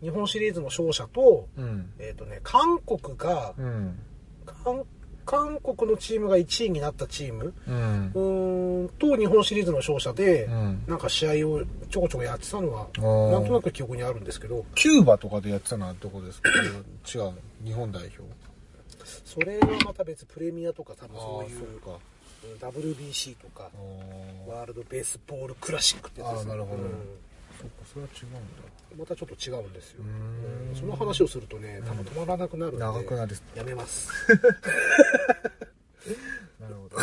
日本シリーズの勝者と
うん。
えっ、とね韓国が
うん。
韓韓国のチームが1位になったチーム
うん
う。ーんと日本シリーズの勝者で、
うん
なんか試合をちょこちょこやってたのは
ー
なんとなく記憶にあるんですけど
キューバとかでやってたのはどこですか？違う。日本代表。
それはまた別プレミアとか多分そういう
あーか。
うん WBC とかワールドベースボールクラシックってやつです
あーなるほど
うん
そっか、それは違うんだ。
またちょっと違うんですよ。その話をするとね多分止まらなくなるんで、
長くなる。
やめます。(laughs)
なるほど。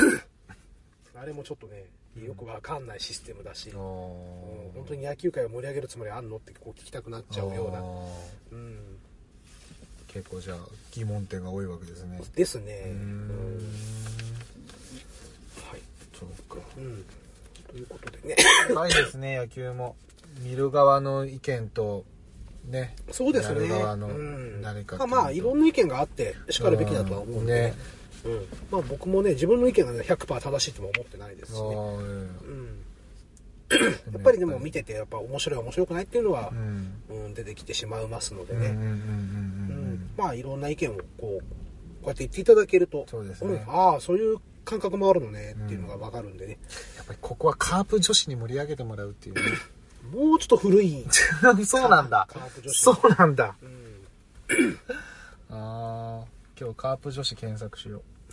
(laughs)
あれもちょっとねよくわかんないシステムだし、うん。本当に野球界を盛り上げるつもりあんのってこう聞きたくなっちゃうような。うん。
結構じゃあ疑問点が多いわけですね。
ですね。
う
ん。
ん。
はい。
そうか。
うん。ということでね。
深いですね、野球も。見る側の意見と、ね。
そうですね。
側の
うん。
何かうと。
まあまあいろんな意見があってしかるべきだとは思うん。で、ね。うん。まあ、僕もね自分の意見が、ね、100%正しいとも思ってないですし。ね、う。ん、
え
や
え
っぱりでも見ててやっぱ面白い面白くないっていうのは
う、ん。
うん出てきてしまいますのでね、まあいろんな意見をこうこうやって言っていただけると
そうですね。
ん。ああそういう感覚もあるのねっていうのが分かるんでね、
やっぱりここはカープ女子に盛り上げてもらうっていうね。
もうちょっと古い、(laughs)
そうなんだ。そうなんだ。
うん、
ああ、今日カープ女子検索しよ (laughs)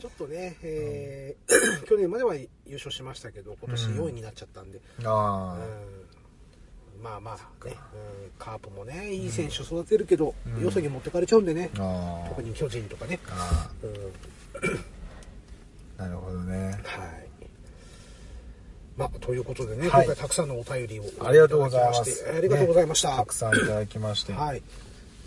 ちょっとね、えー去年までは優勝しましたけど今年4位になっちゃったんで、
う。あ
うん。まあまあね、うん、カープもねいい選手育てるけど、
うん。
よそに持ってかれちゃうんでね、
あ。ああ。
特に巨人とかね、
あ
うん、
あ。なるほどね。
はいまあ、ということでね、
はい
今回たくさんのお便りを
ありがとうございま
してありがとうございました。
たくさんいただきまして。
はい。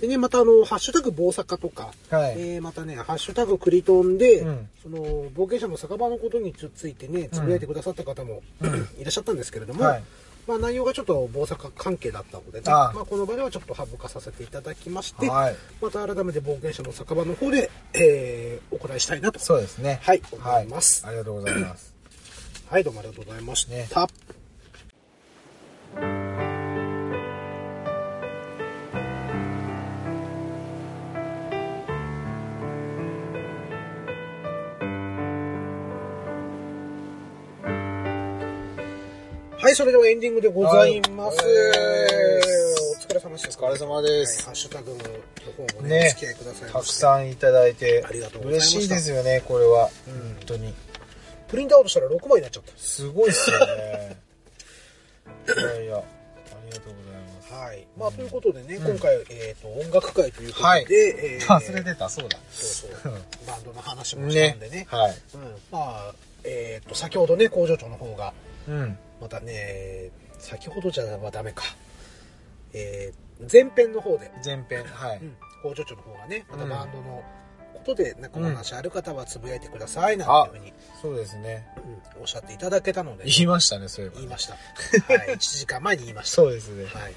でね、またあの、ハッシュタグ棒坂とか、
はい
えーまたね、ハッシュタグクリトンで、
うん
その、冒険者の酒場のことについてね、つぶやいてくださった方も、(clears throat) いらっしゃったんですけれども、
はい
まあ内容がちょっと棒坂関係だったのでね、
ああ
まあこの場ではちょっと省かさせていただきまして、
はい
また改めて冒険者の酒場の方で、えーお答えしたいなと。
そうですね。
はい思います
ありがとうございます。
はい、どうもありがとうございました。
ね
はい、それではエンディングでございます。
はい
お疲れ様でした。
お疲れ様です
はいハッシュタグの方もね、
ね
お付き合いください
たく。さんいただいて
ありがとうございました
嬉しいですよね、これは。
うん
本当に。
プリントアウトしたら6枚になっちゃった。
すごいっすよね。いやいや、ありがとうございます。
はい。まあ、ということでね、今回、えっ、と、音楽会ということで、
はい
えー
忘れてた、そうだ。
そうそう。(laughs) バンドの話もしたんでね。
はい。
うん。まあ、えっ、と、先ほどね、工場長の方が、
うん。
またね、先ほどじゃダメか。えー、前編の方で、
前編、はい。
うん、工場長の方がね、また
うん
バンドのことで、なんかお話ある方はつぶやいてください、なんていうふうに、
そうですね。
うん、おっしゃっていただけたので、
言いましたね、そういえば。
言いました。(laughs) はい、1時間前に言いました。
そうですね。
はい。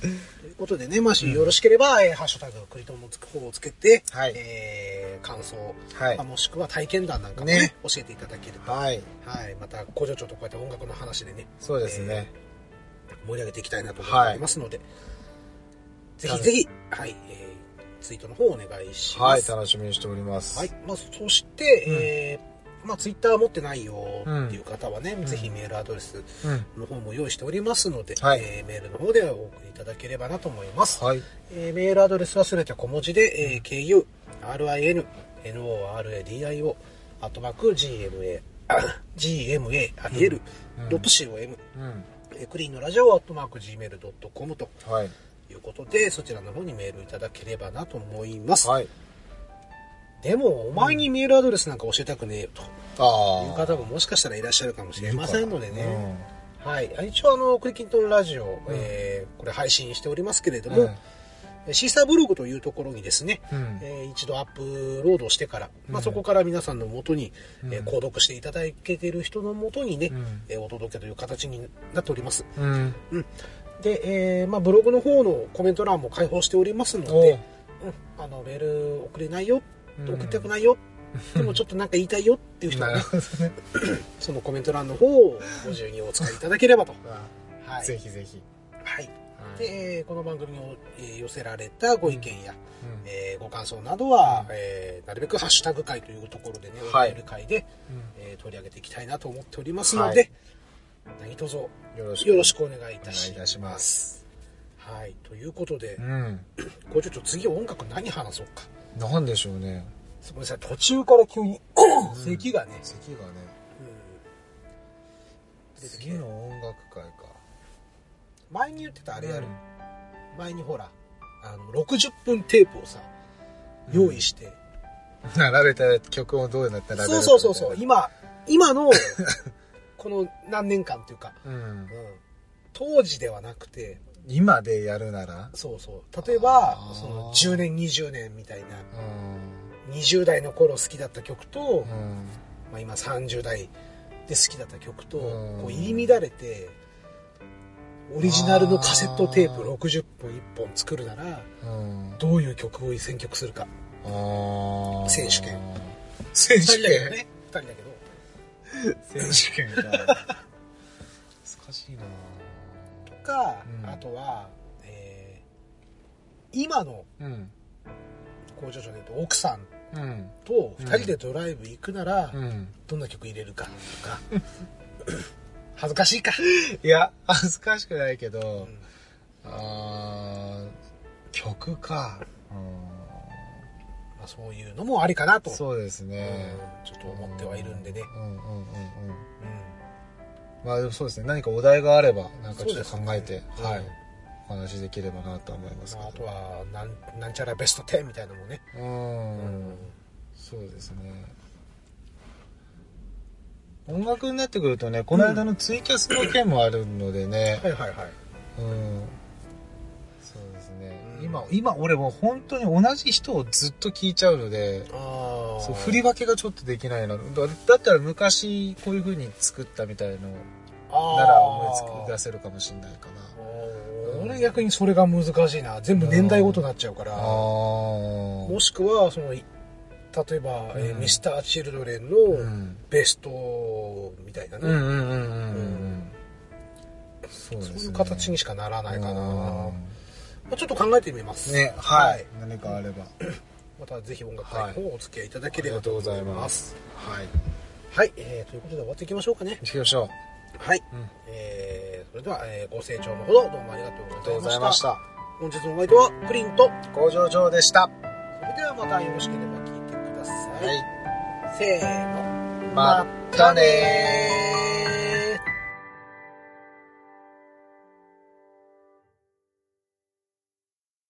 ということでね、もしよろしければ、えーハッシュタグクリトンのつく方をつけて、
はい
えー感想、
はい
まあもしくは体験談なんかもね
ね
教えていただけると、
はい。
はい、また工場長とこうやって音楽の話でね、
そうですね。
盛り上げていきたいなと思っておりますので、ぜひぜひ、はい、えーツイートの方お願いし
はい、
ます。
楽しみにしております。
はい、まあ、そして、えーまあ、ツイッター持ってないよっていう方はね、
ん
ぜひメールアドレス
うん。
の方も用意しておりますので、
はい
えーメールの方でお送りいただければなと思います。
はい。
えーメールアドレスはすべて小文字で、えー KU、RIN、NORADIO、アットマーク GMA、(coughs) GMA、ドット COM、
うん。
えークリーンのラジオアットマーク Gmail.com と
はい。
いうことで、そちらの方にメールいただければなと思います。
はい。
でも、お前にメールアドレスなんか教えたくねえよと
ああ。
いう方ももしかしたらいらっしゃるかもしれませんので
う
ね。はい。一応、あの、クリキントンラジオ、えーこれ配信しておりますけれども、
うん
シーサーブログというところにですね、
うん
えー一度アップロードしてから、まあ、そこから皆さんの元に、えー購読していただけている人の元にね、
うん
えーお届けという形になっております。
うん。
で、えーまあ、ブログの方のコメント欄も開放しておりますので、うん、あのメール送れないよ、
うん
送りたくないよ、(laughs) でもちょっとなんか言いたいよっていう人はね
ね。(laughs)
そのコメント欄の方をご自由にお使いいただければと。(laughs) はい。
ぜひぜひ。
はい。
はい
で、えーこの番組を、えー寄せられたご意見や、
うん
えーご感想などは、
うん
えーなるべくハッシュタグ会というところでね、
はい
お便り会で、
うん
えー取り上げていきたいなと思っておりますので、何卒よ
よろしく
ろしくお願いい
お
たします。
願いいます。
はい、ということで、
うん。
これちょっと次音楽何話そうか。
なんでしょうね。
すみません、途中から急に、咳がね、
咳がね。
出てきて
次の音楽会か。
前に言ってたあれやる、
うん
前にほら、あの、60分テープをさ、用意して、
並べた曲をどうなったら
そう
る
そうそうそう、今、今の、(laughs) この何年間っていうか、
うん
うん、当時ではなくて、
今でやるなら？
そうそう、例えばその10年、20年みたいな、
うん。
20代の頃好きだった曲と、
うん。
まあ、今30代で好きだった曲と、
うん
こう入り乱れて、オリジナルのカセットテープ60分1本作るなら、
うん。
どういう曲を選曲するか。選手権。
選手
二人だけど
権
ね。二人だけど。
選手権か。難しいな
とか、
うん
あとは、えー今の
うん。
工場長で言うと奥さん
うん。
と二人でドライブ行くなら、
うん。
どんな曲入れるかとか。(laughs) 恥ずかしいか。
いや、恥ずかしくないけど、
うん
あー曲か。
まあ、そういうのもありかなと。
そうですね。
うんちょっと思ってはいるんでね。
うんうんうんうん。
うん
まあそうですね。何かお題があれば、なんかちょっと考えて、
ね
はい
うん。
お話できればなとは思います
あ、あとはなん、なんちゃらベスト10みたいなのもね。
うん。そうですね。音楽になってくるとね、この間のツイキャスの件もあるのでね、
はいはいはい。
うん。今、今俺もう本当に同じ人をずっと聞いちゃうので。そう振り分けがちょっとできないな。だだったら昔こういう風に作ったみたいのなら思いつき出せるかもしれないかな。
俺逆にそれが難しいな。全部年代ごとになっちゃうから。もしくは、その、い例えば、えー
うん
ミスター・チルドレン
う
の
ん。
ベストみたいなね。
そう
いう形にしかならないかな。
うん
まあ、ちょっと考えてみます。
ね、はい。何かあれば。(coughs)
またぜひ音楽会の方お付き合いいただければ
ありがとうござい
思
ます。はい。
はい、えー、ということで終わっていきましょうかね。
行きましょ
はい。
う。うん。
えー、それでは、えーご清聴のほどどうもありがとう
ございまし。たた。
本日のお相手はクリント。
工場長でした。
それではまたよろしければ聞いてください。
はい。
せーの。
まったねー。